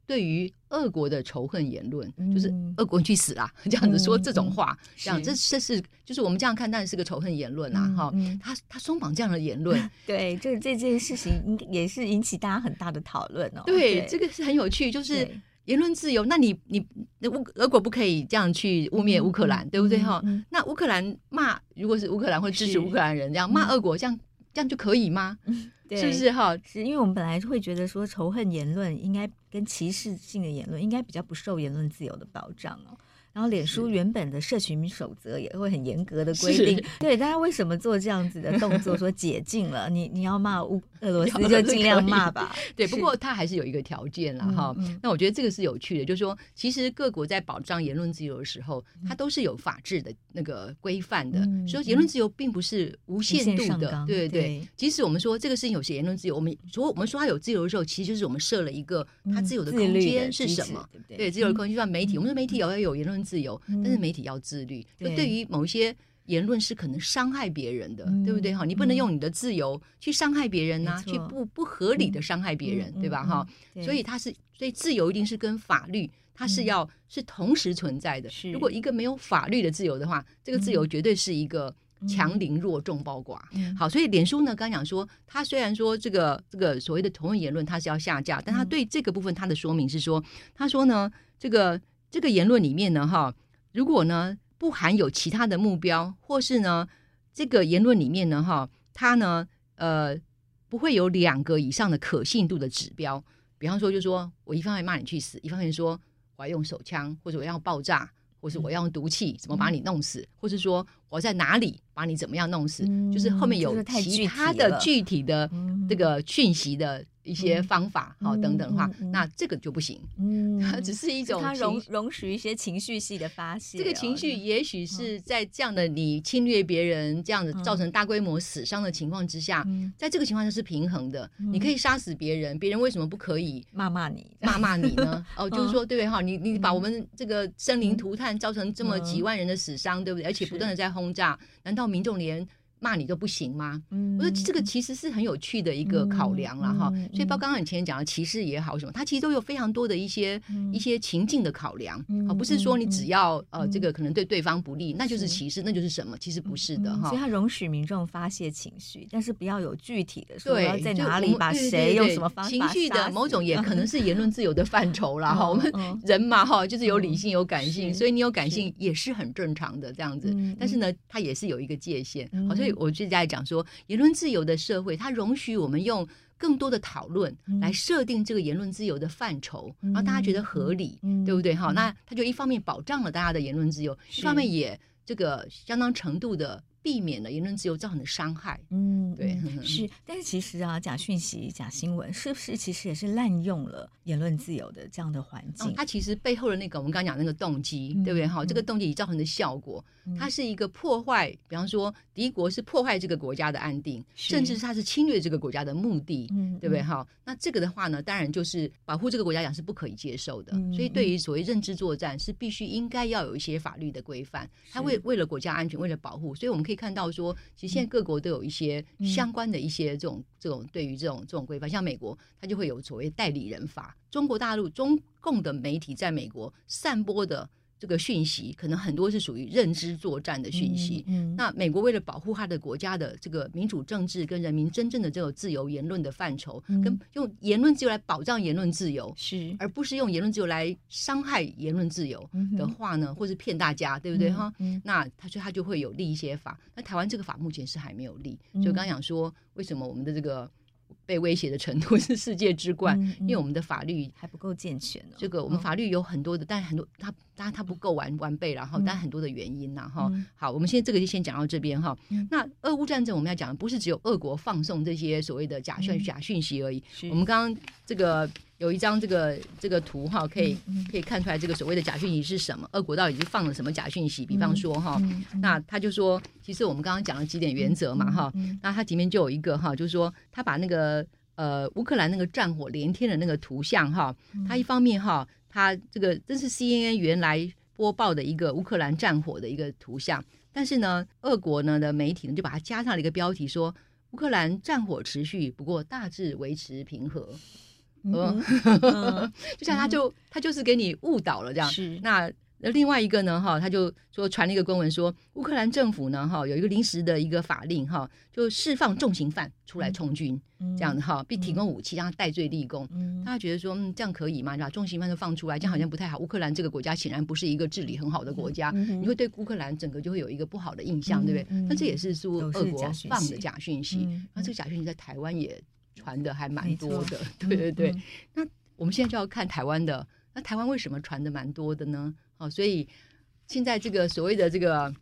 对于俄国的仇恨言论，嗯、就是俄国去死啦，这样子说这种话，嗯、这样这这是就是我们这样看，当然是个仇恨言论啊。哈、嗯，他他松绑这样的言论，对，就是这件事情也是引起大家很大的讨论哦。对，对这个是很有趣，就是言论自由。那你你那乌俄国不可以这样去污蔑乌克兰，嗯、对不对？哈、嗯，那乌克兰骂，如果是乌克兰会支持乌克兰人这样骂俄国，这样这样就可以吗？是不是哈？是因为我们本来会觉得说仇恨言论应该跟歧视性的言论应该比较不受言论自由的保障哦。然后，脸书原本的社群守则也会很严格的规定，对大家为什么做这样子的动作？说解禁了，你你要骂乌 俄罗斯就 尽量骂吧。对，不过它还是有一个条件啦。哈、嗯。那我觉得这个是有趣的，就是说，其实各国在保障言论自由的时候，它都是有法治的那个规范的。所以言论自由并不是无限度的，对对对。即使我们说这个事情有些言论自由，我们说我们说它有自由的时候，其实就是我们设了一个它自由的空间是什么？对，自由的空间就像媒体，我们说媒体也要有言论自由，但是媒体要自律。就对于某一些言论是可能伤害别人的，对不对？哈，你不能用你的自由去伤害别人呐，去不不合理的伤害别人，对吧？哈，所以它是，所以自由一定是跟法律，它是要是同时存在的。如果一个没有法律的自由的话，这个自由绝对是一个强凌弱众包寡。好，所以脸书呢，刚讲说，他虽然说这个这个所谓的同文言论它是要下架，但他对这个部分他的说明是说，他说呢，这个这个言论里面呢，哈。如果呢不含有其他的目标，或是呢这个言论里面呢哈，它呢呃不会有两个以上的可信度的指标，比方说就说我一方面骂你去死，一方面说我要用手枪或者我要爆炸，或是我要用毒气怎么把你弄死，嗯、或是说我在哪里把你怎么样弄死，嗯、就是后面有其他的具体的这个讯息的。一些方法，好、嗯、等等的话，那这个就不行。嗯，它只是一种它容容许一些情绪系的发泄、哦。这个情绪也许是在这样的你侵略别人、这样子造成大规模死伤的情况之下，嗯、在这个情况下是平衡的。嗯、你可以杀死别人，别人为什么不可以骂骂你、骂骂你呢？哦，就是说，对不对？哈，你你把我们这个生灵涂炭，造成这么几万人的死伤，对不对？而且不断的在轰炸，难道民众连？骂你都不行吗？嗯，我说这个其实是很有趣的一个考量了哈。所以包括刚刚你前面讲的歧视也好什么，它其实都有非常多的一些一些情境的考量。好，不是说你只要呃这个可能对对方不利，那就是歧视，那就是什么？其实不是的哈。所以它容许民众发泄情绪，但是不要有具体的说要在哪里把谁用什么方法。情绪的某种也可能是言论自由的范畴啦 哈。我们人嘛哈，就是有理性有感性，所以你有感性也是很正常的这样子。但是呢，它也是有一个界限。好，所以我就在讲说，言论自由的社会，它容许我们用更多的讨论来设定这个言论自由的范畴，然后大家觉得合理，对不对？哈，那它就一方面保障了大家的言论自由，一方面也这个相当程度的。避免了言论自由造成的伤害。嗯，对，是。但是其实啊，假讯息、假新闻，是不是其实也是滥用了言论自由的这样的环境？它其实背后的那个，我们刚刚讲那个动机，对不对？哈，这个动机造成的效果，它是一个破坏。比方说，敌国是破坏这个国家的安定，甚至是它是侵略这个国家的目的，对不对？哈，那这个的话呢，当然就是保护这个国家讲是不可以接受的。所以，对于所谓认知作战，是必须应该要有一些法律的规范。它为为了国家安全，为了保护，所以我们。可以看到说，其实现在各国都有一些相关的一些这种这种对于这种这种规范，像美国，它就会有所谓代理人法。中国大陆中共的媒体在美国散播的。这个讯息可能很多是属于认知作战的讯息。嗯，嗯，那美国为了保护他的国家的这个民主政治跟人民真正的这种自由言论的范畴，嗯、跟用言论自由来保障言论自由，是而不是用言论自由来伤害言论自由的话呢，嗯、或是骗大家，对不对哈？那他说他就会有立一些法。那台湾这个法目前是还没有立，就刚刚讲说为什么我们的这个。被威胁的程度 是世界之冠，嗯嗯、因为我们的法律还不够健全、哦。这个我们法律有很多的，哦、但很多它当然它不够完完备，然后但很多的原因呐哈。嗯、好，我们现在这个就先讲到这边哈。嗯、那俄乌战争我们要讲的不是只有俄国放送这些所谓的假讯、嗯、假讯息而已。我们刚刚这个。有一张这个这个图哈，可以可以看出来这个所谓的假讯息是什么？俄国到底是放了什么假讯息？比方说哈，那他就说，其实我们刚刚讲了几点原则嘛哈，那他前面就有一个哈，就是说他把那个呃乌克兰那个战火连天的那个图像哈，它一方面哈，它这个这是 CNN 原来播报的一个乌克兰战火的一个图像，但是呢，俄国呢的媒体呢就把它加上了一个标题说乌克兰战火持续，不过大致维持平和。嗯，就像他就他就是给你误导了这样。是那。那另外一个呢，哈，他就说传了一个公文说，乌克兰政府呢，哈，有一个临时的一个法令，哈，就释放重刑犯出来充军，嗯、这样子哈，并提供武器让他戴罪立功。嗯、大家觉得说，嗯，这样可以吗？把重刑犯都放出来，这样好像不太好。乌克兰这个国家显然不是一个治理很好的国家，嗯、你会对乌克兰整个就会有一个不好的印象，嗯、对不对？但这也是说俄国放的假讯息，那这个假讯息在台湾也传的还蛮多的，错 对对对。嗯、那我们现在就要看台湾的，那台湾为什么传的蛮多的呢？哦，所以现在这个所谓的这个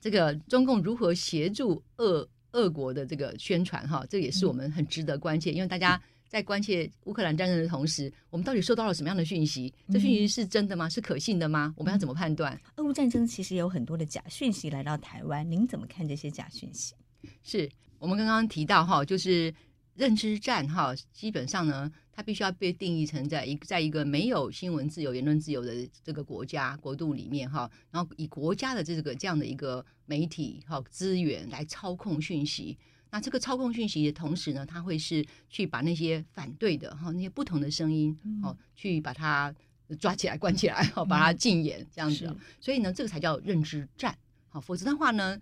这个中共如何协助俄俄国的这个宣传哈，这也是我们很值得关切。因为大家在关切乌克兰战争的同时，我们到底收到了什么样的讯息？这讯息是真的吗？是可信的吗？我们要怎么判断？俄乌战争其实有很多的假讯息来到台湾，您怎么看这些假讯息？是我们刚刚提到哈，就是认知战哈，基本上呢。它必须要被定义成在一在一个没有新闻自由、言论自由的这个国家国度里面哈，然后以国家的这个这样的一个媒体哈资源来操控讯息。那这个操控讯息的同时呢，它会是去把那些反对的哈那些不同的声音哦，去把它抓起来、关起来，哈，把它禁言这样子。所以呢，这个才叫认知战。好，否则的话呢，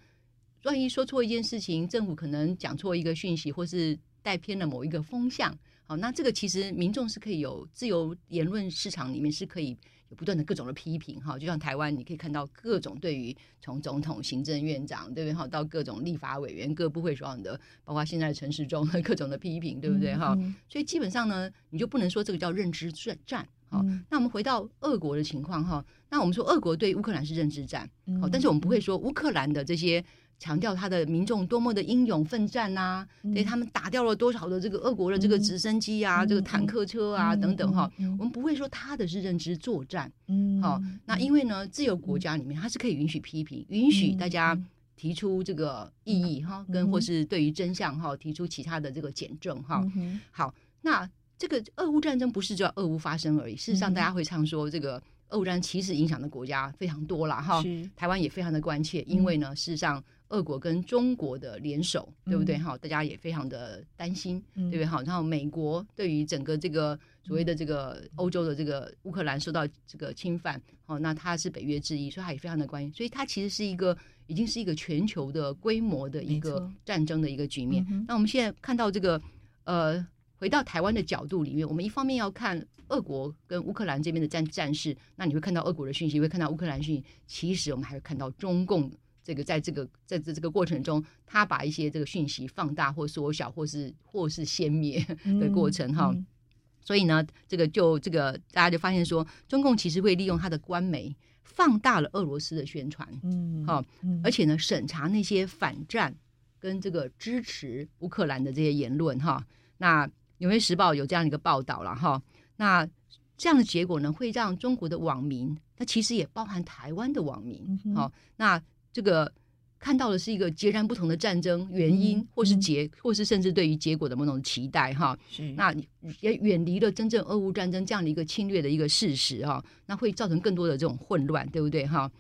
万一说错一件事情，政府可能讲错一个讯息，或是带偏了某一个风向。好，那这个其实民众是可以有自由言论市场里面是可以有不断的各种的批评哈，就像台湾你可以看到各种对于从总统、行政院长对不对哈，到各种立法委员、各部会所长的，包括现在的陈时中各种的批评，对不对哈？嗯嗯、所以基本上呢，你就不能说这个叫认知战战。好，嗯、那我们回到俄国的情况哈，那我们说俄国对乌克兰是认知战，好，但是我们不会说乌克兰的这些。强调他的民众多么的英勇奋战呐、啊，对、嗯、他们打掉了多少的这个俄国的这个直升机啊，嗯、这个坦克车啊、嗯、等等哈，我们不会说他的是认知作战，嗯，好，那因为呢，自由国家里面它是可以允许批评，允许大家提出这个异议哈，跟或是对于真相哈提出其他的这个检证哈，好，那这个俄乌战争不是只有俄乌发生而已，事实上大家会唱说这个俄乌战争其实影响的国家非常多了哈，台湾也非常的关切，因为呢，事实上。俄国跟中国的联手，对不对？哈、嗯，大家也非常的担心，嗯、对不对？哈，然后美国对于整个这个所谓的这个欧洲的这个乌克兰受到这个侵犯，哦，那它是北约之一，所以它也非常的关心，所以它其实是一个已经是一个全球的规模的一个战争的一个局面。嗯、那我们现在看到这个，呃，回到台湾的角度里面，我们一方面要看俄国跟乌克兰这边的战战事，那你会看到俄国的讯息，会看到乌克兰讯息，其实我们还会看到中共。这个在这个在这这个过程中，他把一些这个讯息放大或缩 小，或是或是歼灭的过程哈。嗯嗯、所以呢，这个就这个大家就发现说，中共其实会利用他的官媒放大了俄罗斯的宣传，嗯，好，而且呢，审查那些反战跟这个支持乌克兰的这些言论哈。那《纽约时报》有这样一个报道了哈。那这样的结果呢，会让中国的网民，那其实也包含台湾的网民，好、嗯哼，那。这个看到的是一个截然不同的战争原因，嗯、或是结，嗯、或是甚至对于结果的某种期待，哈是。那也远离了真正俄乌战争这样的一个侵略的一个事实，哈。那会造成更多的这种混乱，对不对，哈？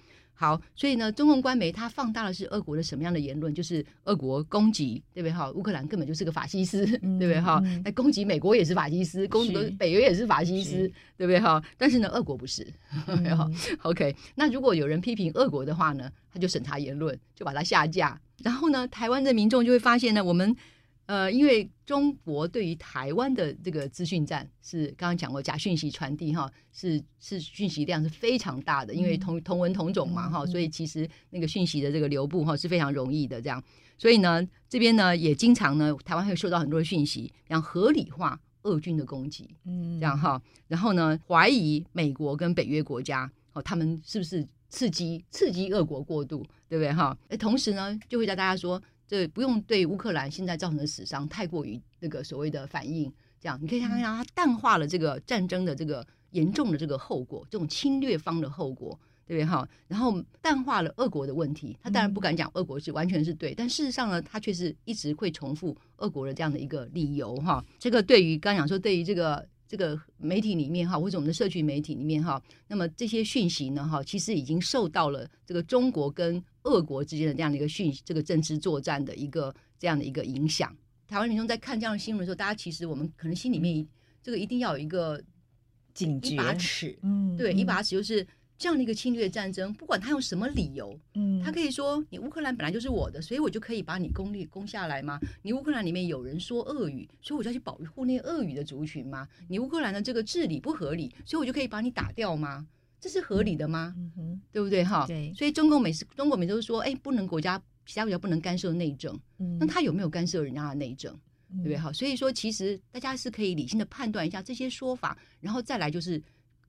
好，所以呢，中共官媒它放大的是俄国的什么样的言论？就是俄国攻击，对不对？哈，乌克兰根本就是个法西斯，嗯、对不对？哈，那、嗯、攻击美国也是法西斯，攻击北约也是法西斯，对不对？哈，但是呢，俄国不是。嗯、OK，那如果有人批评俄国的话呢，他就审查言论，就把它下架。然后呢，台湾的民众就会发现呢，我们。呃，因为中国对于台湾的这个资讯战是刚刚讲过假讯息传递哈，是是讯息量是非常大的，因为同同文同种嘛哈，所以其实那个讯息的这个流布哈是非常容易的这样，所以呢这边呢也经常呢台湾会收到很多的讯息，然后合理化俄军的攻击，嗯，这样哈，然后呢怀疑美国跟北约国家哦他们是不是刺激刺激俄国过度，对不对哈？哎，同时呢就会叫大家说。对，不用对乌克兰现在造成的死伤太过于那个所谓的反应，这样你可以看看它淡化了这个战争的这个严重的这个后果，这种侵略方的后果。对不对哈？然后淡化了俄国的问题，他当然不敢讲俄国是完全是对，但事实上呢，他却是一直会重复俄国的这样的一个理由哈。这个对于刚讲说，对于这个这个媒体里面哈，或者我们的社群媒体里面哈，那么这些讯息呢哈，其实已经受到了这个中国跟俄国之间的这样的一个讯息，这个政治作战的一个这样的一个影响。台湾民众在看这样的新闻的时候，大家其实我们可能心里面这个一定要有一个警觉，一把尺，嗯，对，一把尺就是。这样的一个侵略战争，不管他用什么理由，嗯，他可以说你乌克兰本来就是我的，所以我就可以把你攻略攻下来吗？你乌克兰里面有人说俄语，所以我就要去保护那俄语的族群吗？你乌克兰的这个治理不合理，所以我就可以把你打掉吗？这是合理的吗？对不对？哈，对。所以中共每次中国每次都说，哎，不能国家其他国家不能干涉内政，嗯，那他有没有干涉人家的内政？对不对？哈，所以说其实大家是可以理性的判断一下这些说法，然后再来就是。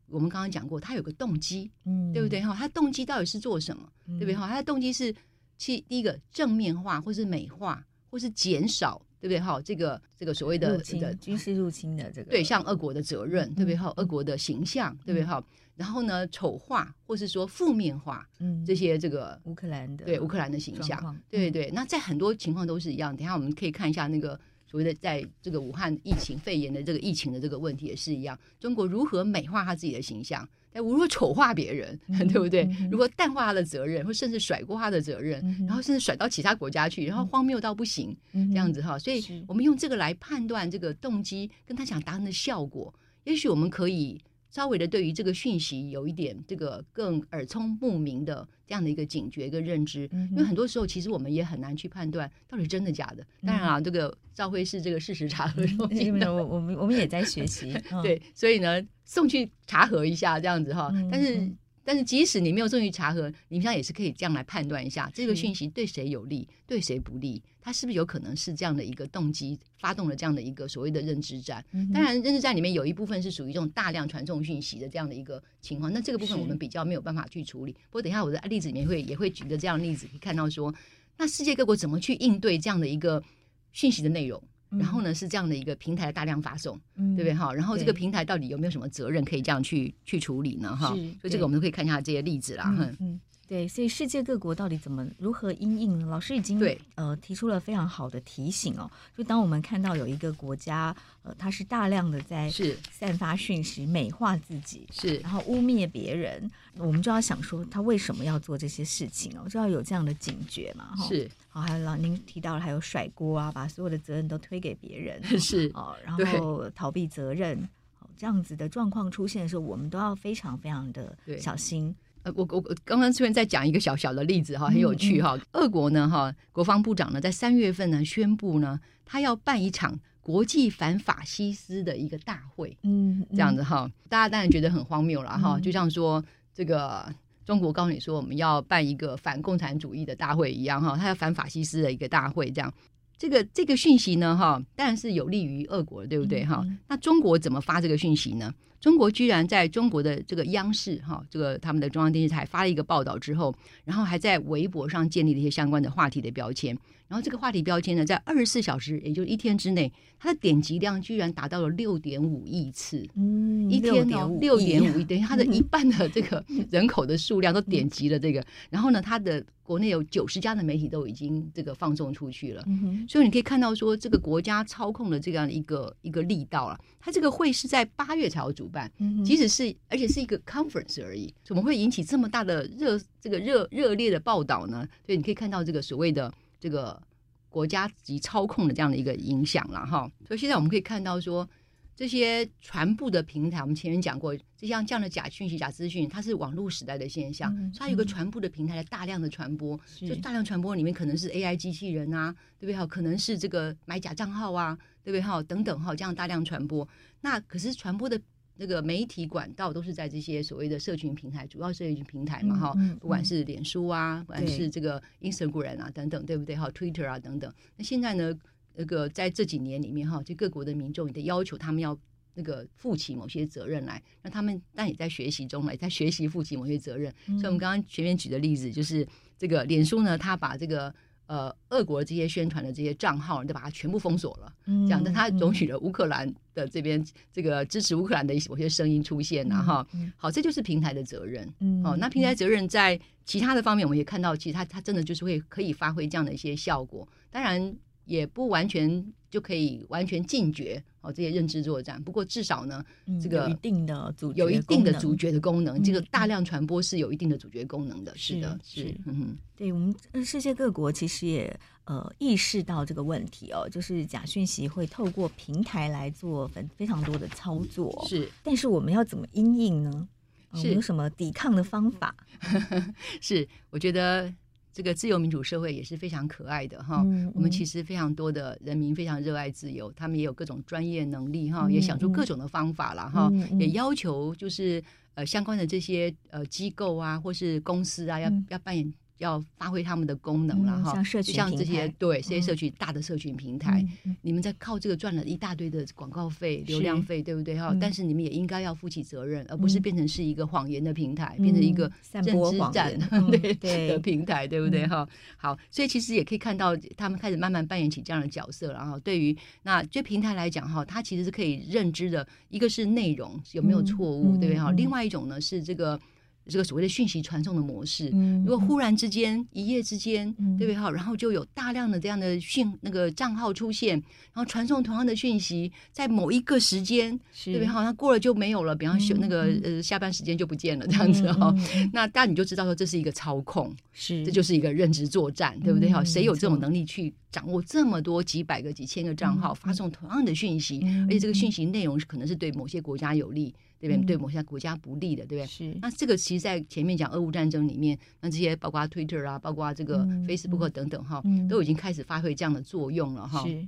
我们刚刚讲过，他有个动机，嗯，对不对哈？他动机到底是做什么，嗯、对不对哈？他的动机是去第一个正面化，或是美化，或是减少，对不对哈？这个这个所谓的这个军事入侵的这个对，像俄国的责任，嗯、对不对哈？俄国的形象，对不对哈？嗯、然后呢，丑化或是说负面化，嗯，这些这个乌克兰的对乌克兰的形象，嗯、对对对。那在很多情况都是一样。等一下我们可以看一下那个。所谓的在这个武汉疫情肺炎的这个疫情的这个问题也是一样，中国如何美化他自己的形象，但如果丑化别人，对不对？如果淡化他的责任，或甚至甩过他的责任，然后甚至甩到其他国家去，然后荒谬到不行，这样子哈。所以我们用这个来判断这个动机跟他想达成的效果，也许我们可以。稍微的对于这个讯息有一点这个更耳聪目明的这样的一个警觉跟认知，因为很多时候其实我们也很难去判断到底真的假的。当然啊，这个赵辉是这个事实查核中心的，我我们我们也在学习，对，所以呢送去查核一下这样子哈，但是。但是即使你没有证据查核，你们也是可以这样来判断一下这个讯息对谁有利，对谁不利，它是不是有可能是这样的一个动机发动了这样的一个所谓的认知战？嗯、当然，认知战里面有一部分是属于这种大量传送讯息的这样的一个情况，那这个部分我们比较没有办法去处理。不过等一下我的例子里面会也会举个这样的例子，可以看到说，那世界各国怎么去应对这样的一个讯息的内容？然后呢，是这样的一个平台大量发送，嗯、对不对哈？然后这个平台到底有没有什么责任可以这样去去处理呢？哈，所以这个我们都可以看一下这些例子啦。嗯，对，所以世界各国到底怎么如何因应呢？老师已经对呃提出了非常好的提醒哦。就当我们看到有一个国家呃，它是大量的在是散发讯息，美化自己是，然后污蔑别人，我们就要想说他为什么要做这些事情哦？就要有这样的警觉嘛。是。好，还有老您提到了，还有甩锅啊，把所有的责任都推给别人，是哦，然后逃避责任，对这样子的状况出现的时候，我们都要非常非常的小心。呃，我我刚刚虽然在讲一个小小的例子哈，很有趣哈。嗯嗯、俄国呢哈，国防部长呢在三月份呢宣布呢，他要办一场国际反法西斯的一个大会，嗯，嗯这样子哈，大家当然觉得很荒谬了哈，嗯、就像说这个。中国告诉你说，我们要办一个反共产主义的大会一样哈，他要反法西斯的一个大会，这样，这个这个讯息呢哈，当然是有利于俄国，对不对哈？那中国怎么发这个讯息呢？中国居然在中国的这个央视哈，这个他们的中央电视台发了一个报道之后，然后还在微博上建立了一些相关的话题的标签。然后这个话题标签呢，在二十四小时，也就是一天之内，它的点击量居然达到了六点五亿次。嗯，一天哦，六点五亿，等于它的一 半的这个人口的数量都点击了这个。然后呢，它的国内有九十家的媒体都已经这个放送出去了。所以你可以看到说，这个国家操控的这样一个一个力道了。它这个会是在八月才要主办，即使是而且是一个 conference 而已，怎么会引起这么大的热这个热热烈的报道呢？所以你可以看到这个所谓的。这个国家级操控的这样的一个影响了哈，所以现在我们可以看到说，这些传播的平台，我们前面讲过，就像这样的假讯息、假资讯，它是网络时代的现象，嗯、所以它有个传播的平台的大量的传播，就大量传播里面可能是 AI 机器人啊，对不对哈？可能是这个买假账号啊，对不对哈？等等哈，这样大量传播，那可是传播的。那个媒体管道都是在这些所谓的社群平台，主要社群平台嘛，哈、嗯，嗯、不管是脸书啊，不管是这个 Instagram 啊等等，对不对？哈，Twitter 啊等等。那现在呢，那个在这几年里面，哈，就各国的民众也得要求他们要那个负起某些责任来，那他们但也在学习中来，在学习负起某些责任。嗯、所以，我们刚刚前面举的例子就是这个脸书呢，他把这个呃，俄国这些宣传的这些账号，就把它全部封锁了。嗯，这样但，他容许了乌克兰的这边这个支持乌克兰的一些声音出现呐，哈。好，这就是平台的责任。嗯，哦，那平台责任在其他的方面，我们也看到，其实它它真的就是会可以发挥这样的一些效果。当然，也不完全就可以完全禁绝哦这些认知作战。不过至少呢，这个有一定的主有一定的主角的功能。这个大量传播是有一定的主角功能的。是的，是。嗯哼，对我们世界各国其实也呃意识到这个问题哦，就是假讯息会透过平台来做非非常多的操作。是，但是我们要怎么因应呢？是有什么抵抗的方法？是，我觉得。这个自由民主社会也是非常可爱的哈，我们其实非常多的人民非常热爱自由，他们也有各种专业能力哈，嗯、也想出各种的方法了哈，也要求就是呃相关的这些呃机构啊或是公司啊要、嗯、要扮演。要发挥他们的功能了哈，像社群，像这些对这些社群大的社群平台，你们在靠这个赚了一大堆的广告费、流量费，对不对哈？但是你们也应该要负起责任，而不是变成是一个谎言的平台，变成一个散播谎言 对的平台，对不对哈？好，所以其实也可以看到他们开始慢慢扮演起这样的角色，了哈对于那对平台来讲哈，它其实是可以认知的，一个是内容有没有错误，对不对哈？另外一种呢是这个。这个所谓的讯息传送的模式，如果忽然之间一夜之间，对不对哈？然后就有大量的这样的讯那个账号出现，然后传送同样的讯息，在某一个时间，对不对哈？那过了就没有了，比方说那个呃下班时间就不见了这样子哈。那大家你就知道说这是一个操控，是这就是一个认知作战，对不对哈？谁有这种能力去掌握这么多几百个、几千个账号发送同样的讯息，而且这个讯息内容是可能是对某些国家有利。对不对？对某些国家不利的，对不对？是。那这个其实，在前面讲俄乌战争里面，那这些包括 Twitter 啊，包括这个 Facebook 等等哈，都已经开始发挥这样的作用了哈。是。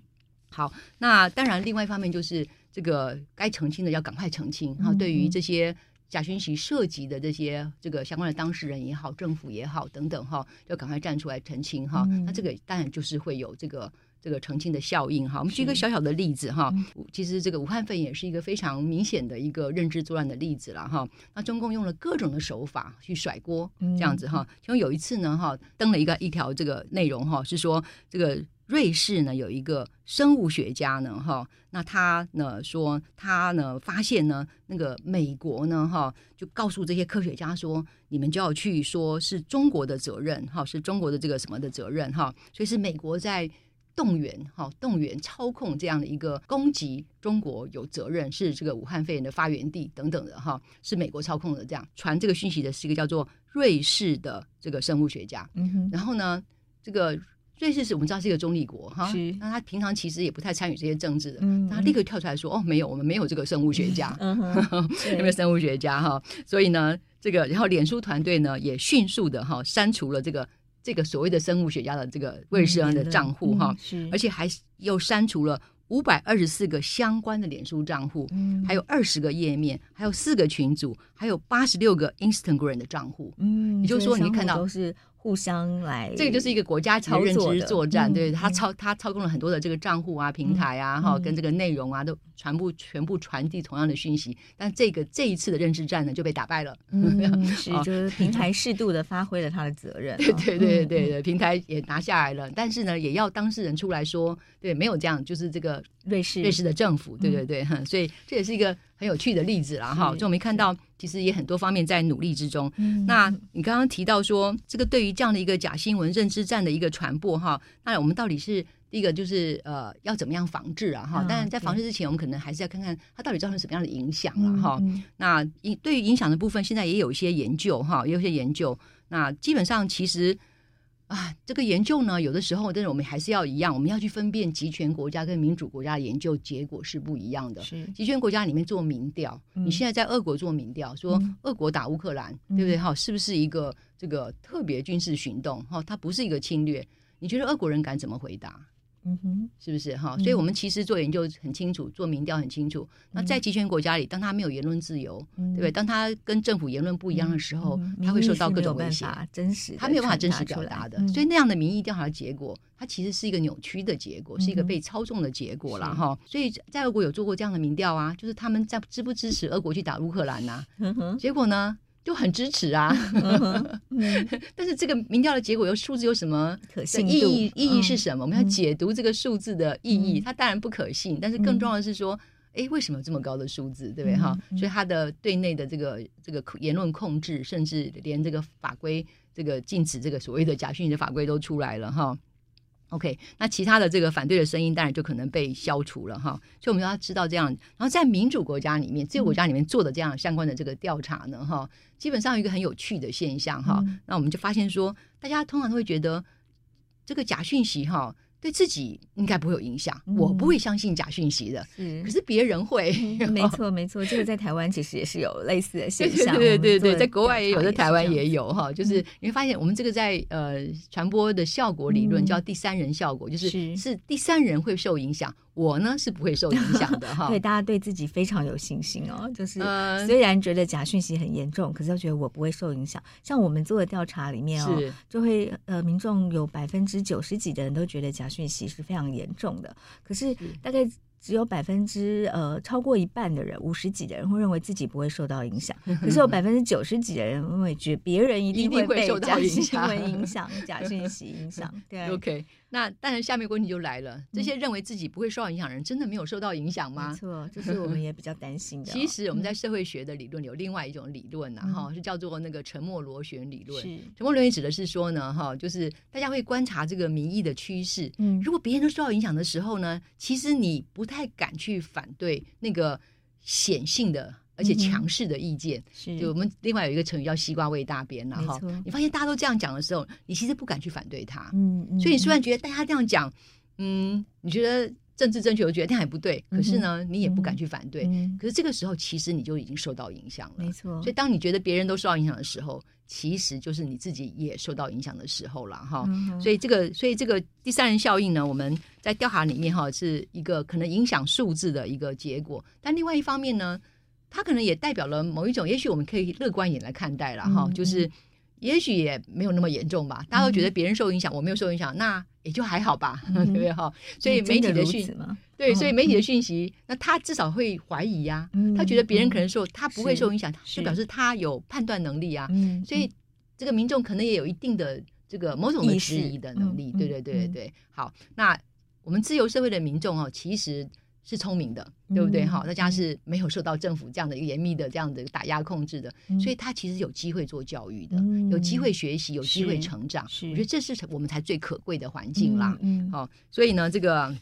好，那当然，另外一方面就是这个该澄清的要赶快澄清哈。对于这些假讯息涉及的这些这个相关的当事人也好，政府也好等等哈，要赶快站出来澄清哈。那这个当然就是会有这个。这个澄清的效应哈，我们举一个小小的例子哈。其实这个武汉肺炎也是一个非常明显的一个认知作乱的例子了哈。那中共用了各种的手法去甩锅，这样子哈。其中有一次呢哈，登了一个一条这个内容哈，是说这个瑞士呢有一个生物学家呢哈，那他呢说他呢发现呢那个美国呢哈，就告诉这些科学家说，你们就要去说是中国的责任哈，是中国的这个什么的责任哈，所以是美国在。动员哈，动员操控这样的一个攻击中国有责任，是这个武汉肺炎的发源地等等的哈，是美国操控的。这样传这个讯息的是一个叫做瑞士的这个生物学家。嗯哼，然后呢，这个瑞士是我们知道是一个中立国哈，那他平常其实也不太参与这些政治的，嗯，他立刻跳出来说哦，没有，我们没有这个生物学家，嗯哼，没有生物学家哈，所以呢，这个然后脸书团队呢也迅速的哈删除了这个。这个所谓的生物学家的这个瑞士人的账户哈，而且还又删除了五百二十四个相关的脸书账户，嗯、还有二十个页面，还有四个群组，还有八十六个 Instagram 的账户。嗯，也就是说，你看到都是。互相来，这个就是一个国家级认知作战，对他操他操控了很多的这个账户啊、平台啊，哈，跟这个内容啊，都全部全部传递同样的讯息。但这个这一次的认知战呢，就被打败了。嗯，是，就是 平台适度的发挥了他的责任。对对对对对，平台也拿下来了，但是呢，也要当事人出来说，对，没有这样，就是这个瑞士瑞士的政府，对对对，所以这也是一个。很有趣的例子啦，哈是，就我们看到，其实也很多方面在努力之中。嗯、那你刚刚提到说，这个对于这样的一个假新闻认知战的一个传播，哈，那我们到底是第一个就是呃，要怎么样防治啊，哈？当然，在防治之前，我们可能还是要看看它到底造成什么样的影响了，哈、嗯。那对于影响的部分，现在也有一些研究，哈，也有一些研究。那基本上其实。啊，这个研究呢，有的时候，但是我们还是要一样，我们要去分辨集权国家跟民主国家的研究结果是不一样的。是集权国家里面做民调，嗯、你现在在俄国做民调，说俄国打乌克兰，嗯、对不对？哈，是不是一个这个特别军事行动？哈，它不是一个侵略。你觉得俄国人敢怎么回答？嗯哼，是不是哈？所以我们其实做研究很清楚，做民调很清楚。那在集权国家里，当他没有言论自由，对不对？当他跟政府言论不一样的时候，他会受到各种威胁。真实，他没有办法真实表达的。所以那样的民意调查结果，它其实是一个扭曲的结果，是一个被操纵的结果了哈。所以在俄国有做过这样的民调啊，就是他们在支不支持俄国去打乌克兰呐？结果呢？就很支持啊。嗯、但是这个民调的结果有数字有什么可信意义？嗯、意义是什么？我们要解读这个数字的意义，嗯、它当然不可信。但是更重要的是说，哎、嗯，为什么这么高的数字？对不对？哈、嗯，所以他的对内的这个这个言论控制，甚至连这个法规，这个禁止这个所谓的假讯息的法规都出来了哈。OK，那其他的这个反对的声音当然就可能被消除了哈，所以我们要知道这样。然后在民主国家里面，这个国家里面做的这样相关的这个调查呢，哈，基本上有一个很有趣的现象哈。那我们就发现说，大家通常都会觉得这个假讯息哈。对自己应该不会有影响，嗯、我不会相信假讯息的。是，可是别人会。嗯、没错，没错，这个在台湾其实也是有类似的现象。对对对对，在国外也有，在台湾也有哈。就是你会发现，我们这个在呃传播的效果理论叫第三人效果，嗯、就是是，是第三人会受影响。我呢是不会受影响的哈，对，大家对自己非常有信心哦。就是虽然觉得假讯息很严重，可是又觉得我不会受影响。像我们做的调查里面哦，就会呃，民众有百分之九十几的人都觉得假讯息是非常严重的，可是大概。只有百分之呃超过一半的人，五十几的人会认为自己不会受到影响，可是有百分之九十几的人认为觉别人一定会被假新闻影 响、假讯息影响。对，OK。那当然，下面问题就来了：这些认为自己不会受到影响的人，真的没有受到影响吗？没错，这是我们也比较担心的。其实我们在社会学的理论有另外一种理论呐，哈，是叫做那个沉默螺旋理论。沉默螺旋指的是说呢，哈，就是大家会观察这个民意的趋势。嗯，如果别人都受到影响的时候呢，其实你不太。太敢去反对那个显性的而且强势的意见，是就我们另外有一个成语叫“西瓜味大便”了哈。你发现大家都这样讲的时候，你其实不敢去反对他。嗯嗯。所以你虽然觉得大家这样讲，嗯，你觉得政治正确，我觉得这样也不对。可是呢，你也不敢去反对。可是这个时候，其实你就已经受到影响了。没错。所以当你觉得别人都受到影响的时候，其实就是你自己也受到影响的时候了哈，嗯、所以这个，所以这个第三人效应呢，我们在调查里面哈，是一个可能影响数字的一个结果。但另外一方面呢，它可能也代表了某一种，也许我们可以乐观一点来看待了哈，嗯、就是也许也没有那么严重吧。大家都觉得别人受影响，嗯、我没有受影响，那也就还好吧，嗯、对不对哈？所以媒体的讯对，所以媒体的讯息，嗯、那他至少会怀疑呀、他觉得别人可能受，他不会受影响，是就表示他有判断能力啊。嗯、所以这个民众可能也有一定的这个某种的质疑的能力。对对对对对。好，那我们自由社会的民众哦，其实是聪明的，对不对？哈、嗯，大家是没有受到政府这样的一个严密的这样的打压控制的，嗯、所以他其实有机会做教育的，嗯、有机会学习，有机会成长。我觉得这是我们才最可贵的环境啦。嗯，好，所以呢，这个。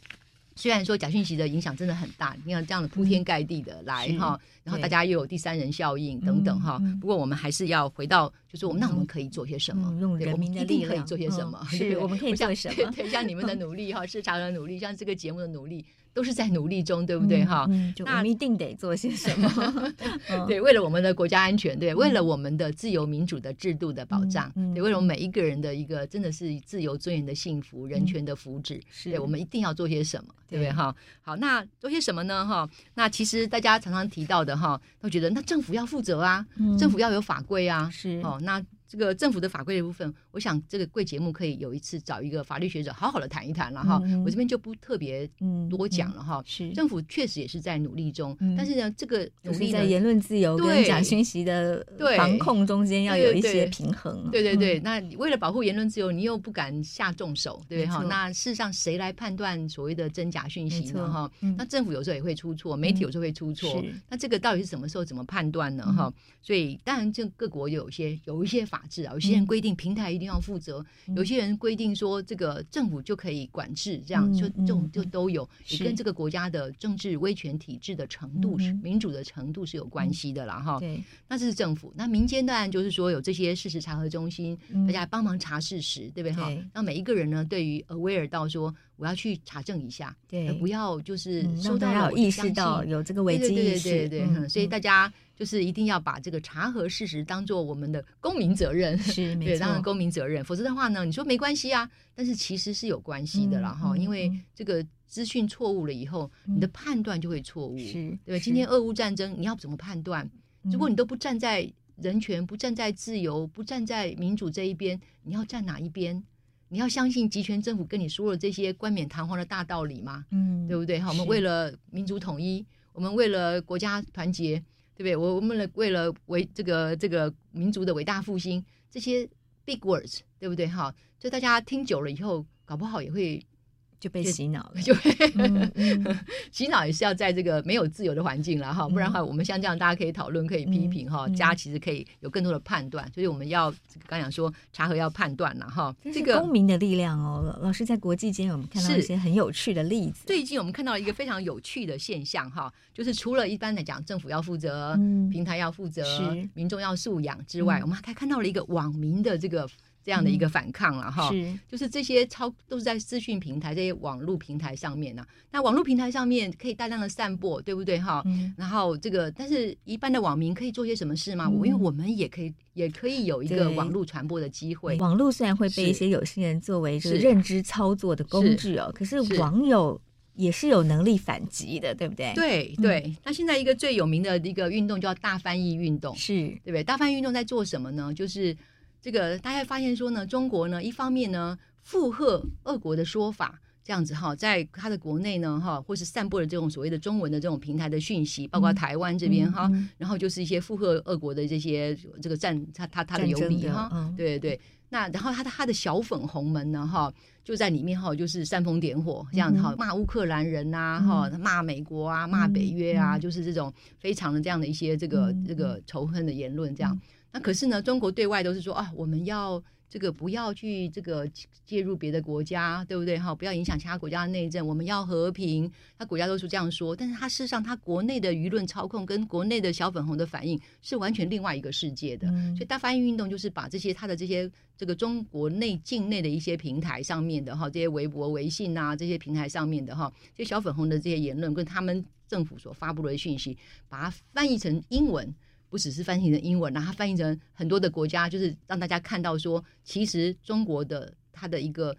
虽然说假讯息的影响真的很大，你看这样的铺天盖地的来哈，然后大家又有第三人效应等等哈。不过我们还是要回到，就是我们那我们可以做些什么？用人民的力量可以做些什么？是，我们可以做什么？对，像你们的努力哈，市场的努力，像这个节目的努力。都是在努力中，对不对？哈、嗯，嗯、那我们一定得做些什么？对，为了我们的国家安全，对，为了我们的自由民主的制度的保障，嗯嗯、对，为了我们每一个人的一个真的是自由尊严的幸福、人权的福祉，嗯、对，我们一定要做些什么，对不对？哈，好，那做些什么呢？哈，那其实大家常常提到的哈，都觉得那政府要负责啊，嗯、政府要有法规啊，是哦，那。这个政府的法规的部分，我想这个贵节目可以有一次找一个法律学者好好的谈一谈了哈。嗯、我这边就不特别多讲了哈。是、政府确实也是在努力中，嗯、但是呢，这个努力在言论自由跟假讯息的 防控中间要有一些平衡。对对对，那为了保护言论自由，你又不敢下重手，对不对哈？那事实上谁来判断所谓的真假讯息呢？哈，嗯、那政府有时候也会出错，媒体有时候会出错。嗯、那这个到底是什么时候怎么判断呢？哈、嗯，所以当然这各国有些有一些法。治啊，有些人规定平台一定要负责，嗯、有些人规定说这个政府就可以管制，这样就这种就都有，也跟这个国家的政治威权体制的程度是、嗯、民主的程度是有关系的啦哈。对，那这是政府，那民间当然就是说有这些事实查核中心，嗯、大家帮忙查事实，对不对哈？那每一个人呢，对于 aware 到说我要去查证一下，对，不要就是收到了、嗯、意识到有这个危机意识，对对对对对，所以大家。就是一定要把这个查核事实当做我们的公民责任，是对，当成公民责任。否则的话呢，你说没关系啊，但是其实是有关系的了哈，嗯、因为这个资讯错误了以后，嗯、你的判断就会错误，是对。今天俄乌战争，你要怎么判断？如果你都不站在人权、不站在自由、不站在民主这一边，你要站哪一边？你要相信集权政府跟你说了这些冠冕堂皇的大道理吗？嗯，对不对？好，我们为了民族统一，我们为了国家团结。对不对？我我们为了为这个这个民族的伟大复兴，这些 big words，对不对？哈，就大家听久了以后，搞不好也会。就被洗脑了，就被 洗脑也是要在这个没有自由的环境了哈，不然的话，我们像这样大家可以讨论，可以批评哈，家其实可以有更多的判断，所以我们要刚讲说查核要判断了哈。这个公民的力量哦，老师在国际间我们看到一些很有趣的例子。最近我们看到了一个非常有趣的现象哈，就是除了一般来讲政府要负责，平台要负责，民众要素养之外，我们还看到了一个网民的这个。这样的一个反抗了哈，是就是这些超都是在资讯平台这些网络平台上面呢、啊。那网络平台上面可以大量的散播，对不对哈？嗯、然后这个，但是一般的网民可以做些什么事吗？嗯、因为我们也可以也可以有一个网络传播的机会。网络虽然会被一些有心人作为这个认知操作的工具哦，可是网友也是有能力反击的，对不对？对对。嗯、那现在一个最有名的一个运动叫大翻译运动，是对不对？大翻译运动在做什么呢？就是。这个大家发现说呢，中国呢一方面呢附和俄国的说法，这样子哈，在他的国内呢哈，或是散布了这种所谓的中文的这种平台的讯息，包括台湾这边哈，然后就是一些附和俄国的这些这个战他他他的游离哈，对对对，那然后他的他的小粉红们呢哈，就在里面哈，就是煽风点火这样子哈，骂乌克兰人呐哈，骂美国啊，骂北约啊，就是这种非常的这样的一些这个这个仇恨的言论这样。那可是呢，中国对外都是说啊，我们要这个不要去这个介入别的国家，对不对？哈，不要影响其他国家的内政，我们要和平。他国家都是这样说，但是他事实上，他国内的舆论操控跟国内的小粉红的反应是完全另外一个世界的。嗯、所以大翻译运动就是把这些他的这些这个中国内境内的一些平台上面的哈，这些微博、微信啊这些平台上面的哈，这些小粉红的这些言论跟他们政府所发布的讯息，把它翻译成英文。不只是翻译成英文，然后它翻译成很多的国家，就是让大家看到说，其实中国的它的一个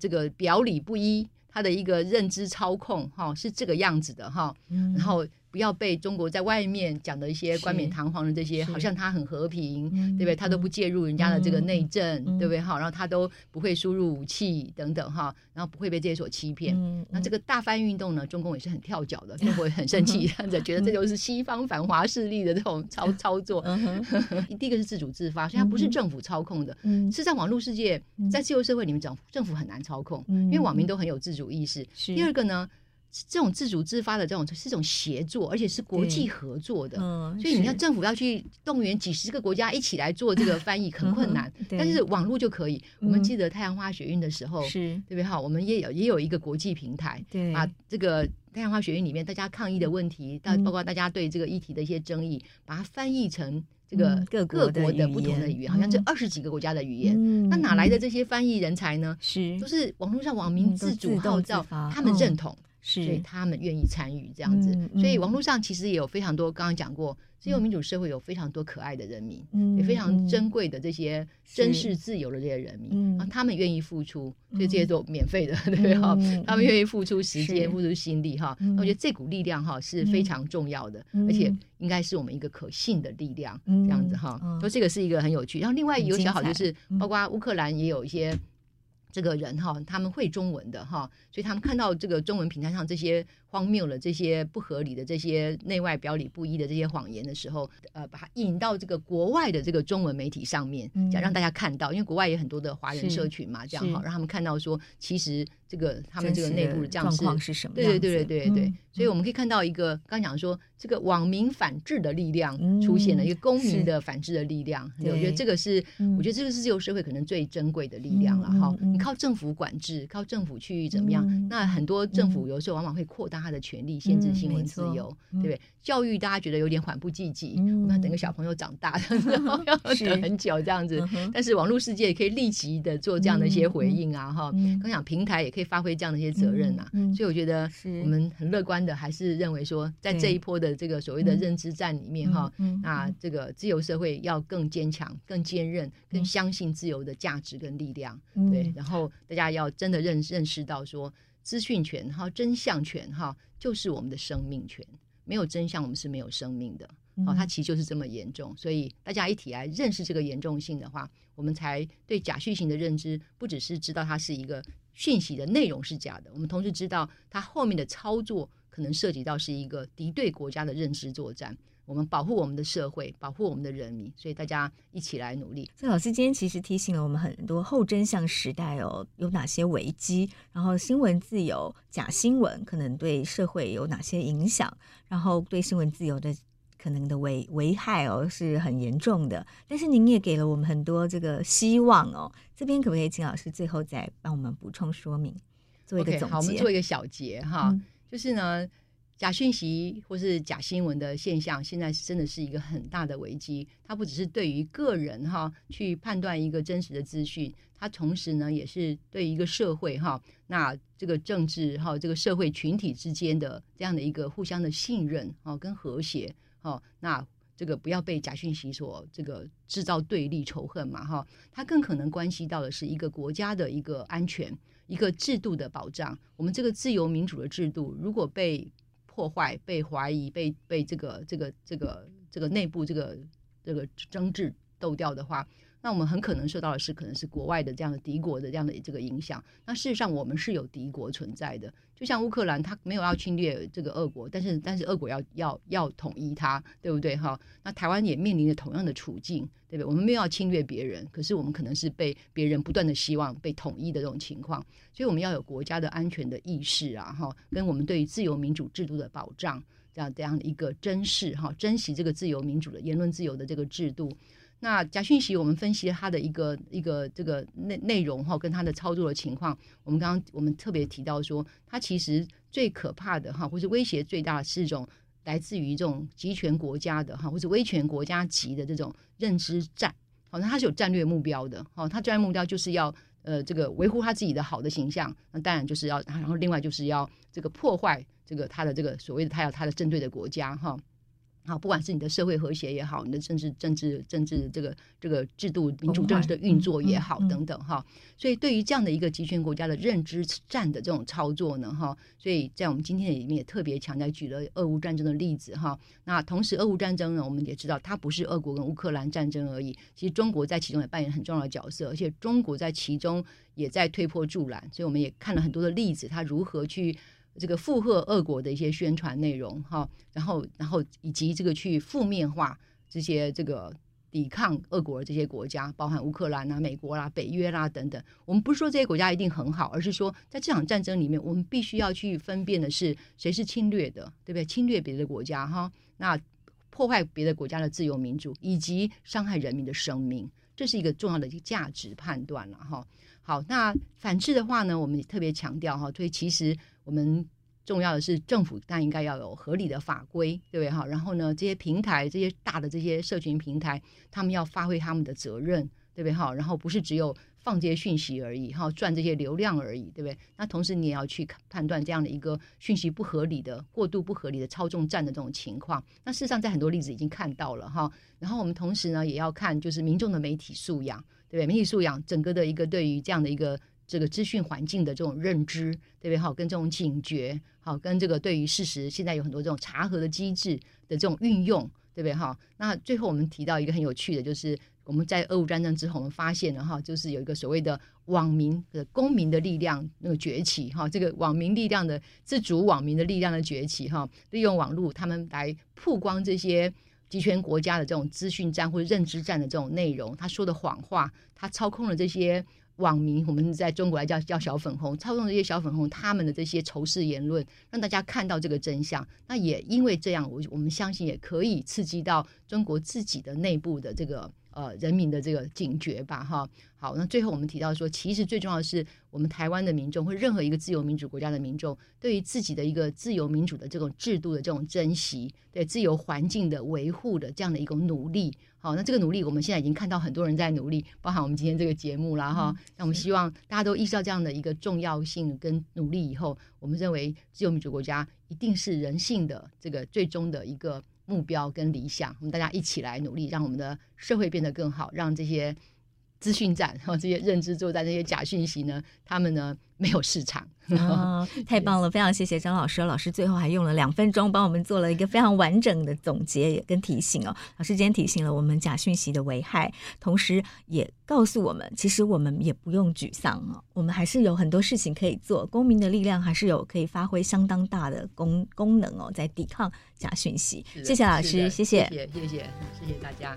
这个表里不一，它的一个认知操控，哈，是这个样子的，哈，然后。不要被中国在外面讲的一些冠冕堂皇的这些，好像他很和平，对不对？他都不介入人家的这个内政，对不对？哈，然后他都不会输入武器等等，哈，然后不会被这些所欺骗。那这个大翻运动呢，中共也是很跳脚的，中国也很生气，这样子觉得这就是西方反华势力的这种操操作。第一个是自主自发，所以它不是政府操控的。是在网络世界，在自由社会里面讲，政府很难操控，因为网民都很有自主意识。第二个呢？这种自主自发的这种是一种协作，而且是国际合作的。嗯，所以你看政府要去动员几十个国家一起来做这个翻译，很困难。但是网络就可以。我们记得太阳花学运的时候，是对不对？哈，我们也有也有一个国际平台，对，把这个太阳花学运里面大家抗议的问题，到包括大家对这个议题的一些争议，把它翻译成这个各各国的不同的语言，好像这二十几个国家的语言。那哪来的这些翻译人才呢？是都是网络上网民自主号召，他们认同。是所以他们愿意参与这样子，嗯嗯、所以网络上其实也有非常多，刚刚讲过，自由民主社会有非常多可爱的人民，嗯、也非常珍贵的这些珍视自由的这些人民，啊，他们愿意付出，所以这些都免费的，嗯、对哈，嗯、他们愿意付出时间、付出心力哈，我觉得这股力量哈是非常重要的，嗯、而且应该是我们一个可信的力量，嗯、这样子哈，所以这个是一个很有趣。然后另外有小好就是，包括乌克兰也有一些。这个人哈，他们会中文的哈，所以他们看到这个中文平台上这些荒谬的、这些不合理的、这些内外表里不一的这些谎言的时候，呃，把它引到这个国外的这个中文媒体上面，讲让大家看到，因为国外也有很多的华人社群嘛，这样哈，让他们看到说，其实这个他们这个内部的这样状况是什么？对对对对对对，所以我们可以看到一个刚讲说，这个网民反制的力量出现了，一个公民的反制的力量，我觉得这个是，我觉得这个是自由社会可能最珍贵的力量了哈。你靠政府管制，靠政府去怎么样？嗯、那很多政府有时候往往会扩大他的权利，限制新闻自由，嗯、对不对？教育大家觉得有点缓不济急，嗯、我们要等个小朋友长大，然后要等很久这样子。是但是网络世界也可以立即的做这样的一些回应啊，哈、嗯。刚讲平台也可以发挥这样的一些责任啊，嗯、所以我觉得我们很乐观的，还是认为说，在这一波的这个所谓的认知战里面哈，那这个自由社会要更坚强、更坚韧、更相信自由的价值跟力量，对，然后。大家要真的认认识到说，资讯权哈、真相权哈，就是我们的生命权。没有真相，我们是没有生命的。好，它其实就是这么严重。所以大家一起来认识这个严重性的话，我们才对假讯息的认知，不只是知道它是一个讯息的内容是假的，我们同时知道它后面的操作可能涉及到是一个敌对国家的认知作战。我们保护我们的社会，保护我们的人民，所以大家一起来努力。所以老师今天其实提醒了我们很多后真相时代哦，有哪些危机，然后新闻自由、假新闻可能对社会有哪些影响，然后对新闻自由的可能的危危害哦是很严重的。但是您也给了我们很多这个希望哦，这边可不可以请老师最后再帮我们补充说明，做一个总结？Okay, 好，我们做一个小结哈，嗯、就是呢。假讯息或是假新闻的现象，现在是真的是一个很大的危机。它不只是对于个人哈去判断一个真实的资讯，它同时呢也是对于一个社会哈，那这个政治哈这个社会群体之间的这样的一个互相的信任哈跟和谐哦，那这个不要被假讯息所这个制造对立仇恨嘛哈，它更可能关系到的是一个国家的一个安全，一个制度的保障。我们这个自由民主的制度如果被破坏、被怀疑、被被这个、这个、这个、这个内部这个、这个争执斗掉的话，那我们很可能受到的是可能是国外的这样的敌国的这样的这个影响。那事实上，我们是有敌国存在的。就像乌克兰，他没有要侵略这个俄国，但是但是俄国要要要统一他，对不对？哈，那台湾也面临着同样的处境，对不对？我们没有要侵略别人，可是我们可能是被别人不断的希望被统一的这种情况，所以我们要有国家的安全的意识啊，哈，跟我们对于自由民主制度的保障，这样这样的一个珍视哈，珍惜这个自由民主的言论自由的这个制度。那假讯息，我们分析了它的一个一个这个内内容哈，跟它的操作的情况。我们刚刚我们特别提到说，它其实最可怕的哈，或是威胁最大是一种来自于这种集权国家的哈，或者威权国家级的这种认知战。好，那它是有战略目标的。好，它战略目标就是要呃这个维护他自己的好的形象。那当然就是要，然后另外就是要这个破坏这个他的这个所谓的他要他的针对的国家哈。好，不管是你的社会和谐也好，你的政治、政治、政治这个这个制度、民主政治的运作也好，嗯嗯、等等哈。所以，对于这样的一个集权国家的认知战的这种操作呢，哈，所以在我们今天里面也特别强调，举了俄乌战争的例子哈。那同时，俄乌战争呢，我们也知道它不是俄国跟乌克兰战争而已，其实中国在其中也扮演很重要的角色，而且中国在其中也在推波助澜。所以，我们也看了很多的例子，它如何去。这个附和俄国的一些宣传内容，哈，然后，然后以及这个去负面化这些这个抵抗俄国的这些国家，包含乌克兰啊、美国啦、北约啦等等。我们不是说这些国家一定很好，而是说在这场战争里面，我们必须要去分辨的是谁是侵略的，对不对？侵略别的国家，哈，那破坏别的国家的自由民主，以及伤害人民的生命，这是一个重要的一个价值判断了，哈。好，那反之的话呢，我们也特别强调哈，所以其实。我们重要的是政府，但应该要有合理的法规，对不对哈？然后呢，这些平台，这些大的这些社群平台，他们要发挥他们的责任，对不对哈？然后不是只有放这些讯息而已，哈，赚这些流量而已，对不对？那同时你也要去判断这样的一个讯息不合理的、过度不合理的操纵战的这种情况。那事实上，在很多例子已经看到了哈。然后我们同时呢，也要看就是民众的媒体素养，对不对？媒体素养整个的一个对于这样的一个。这个资讯环境的这种认知，对不对？好，跟这种警觉，好，跟这个对于事实，现在有很多这种查核的机制的这种运用，对不对？哈，那最后我们提到一个很有趣的，就是我们在俄乌战争之后，我们发现了哈，就是有一个所谓的网民的公民的力量那个崛起，哈，这个网民力量的自主网民的力量的崛起，哈，利用网络他们来曝光这些集权国家的这种资讯战或者认知战的这种内容，他说的谎话，他操控了这些。网民，我们在中国来叫叫小粉红，操纵这些小粉红他们的这些仇视言论，让大家看到这个真相。那也因为这样，我我们相信也可以刺激到中国自己的内部的这个。呃，人民的这个警觉吧，哈，好，那最后我们提到说，其实最重要的是，我们台湾的民众或任何一个自由民主国家的民众，对于自己的一个自由民主的这种制度的这种珍惜，对自由环境的维护的这样的一种努力，好，那这个努力，我们现在已经看到很多人在努力，包含我们今天这个节目啦，哈，那我们希望大家都意识到这样的一个重要性跟努力以后，我们认为自由民主国家一定是人性的这个最终的一个。目标跟理想，我们大家一起来努力，让我们的社会变得更好，让这些资讯站，然后这些认知作战这些假讯息呢，他们呢没有市场。哦，太棒了！非常谢谢张老师，老师最后还用了两分钟帮我们做了一个非常完整的总结也跟提醒哦。老师今天提醒了我们假讯息的危害，同时也告诉我们，其实我们也不用沮丧哦，我们还是有很多事情可以做，公民的力量还是有可以发挥相当大的功功能哦，在抵抗假讯息。谢谢老师，谢谢，谢谢，谢谢大家。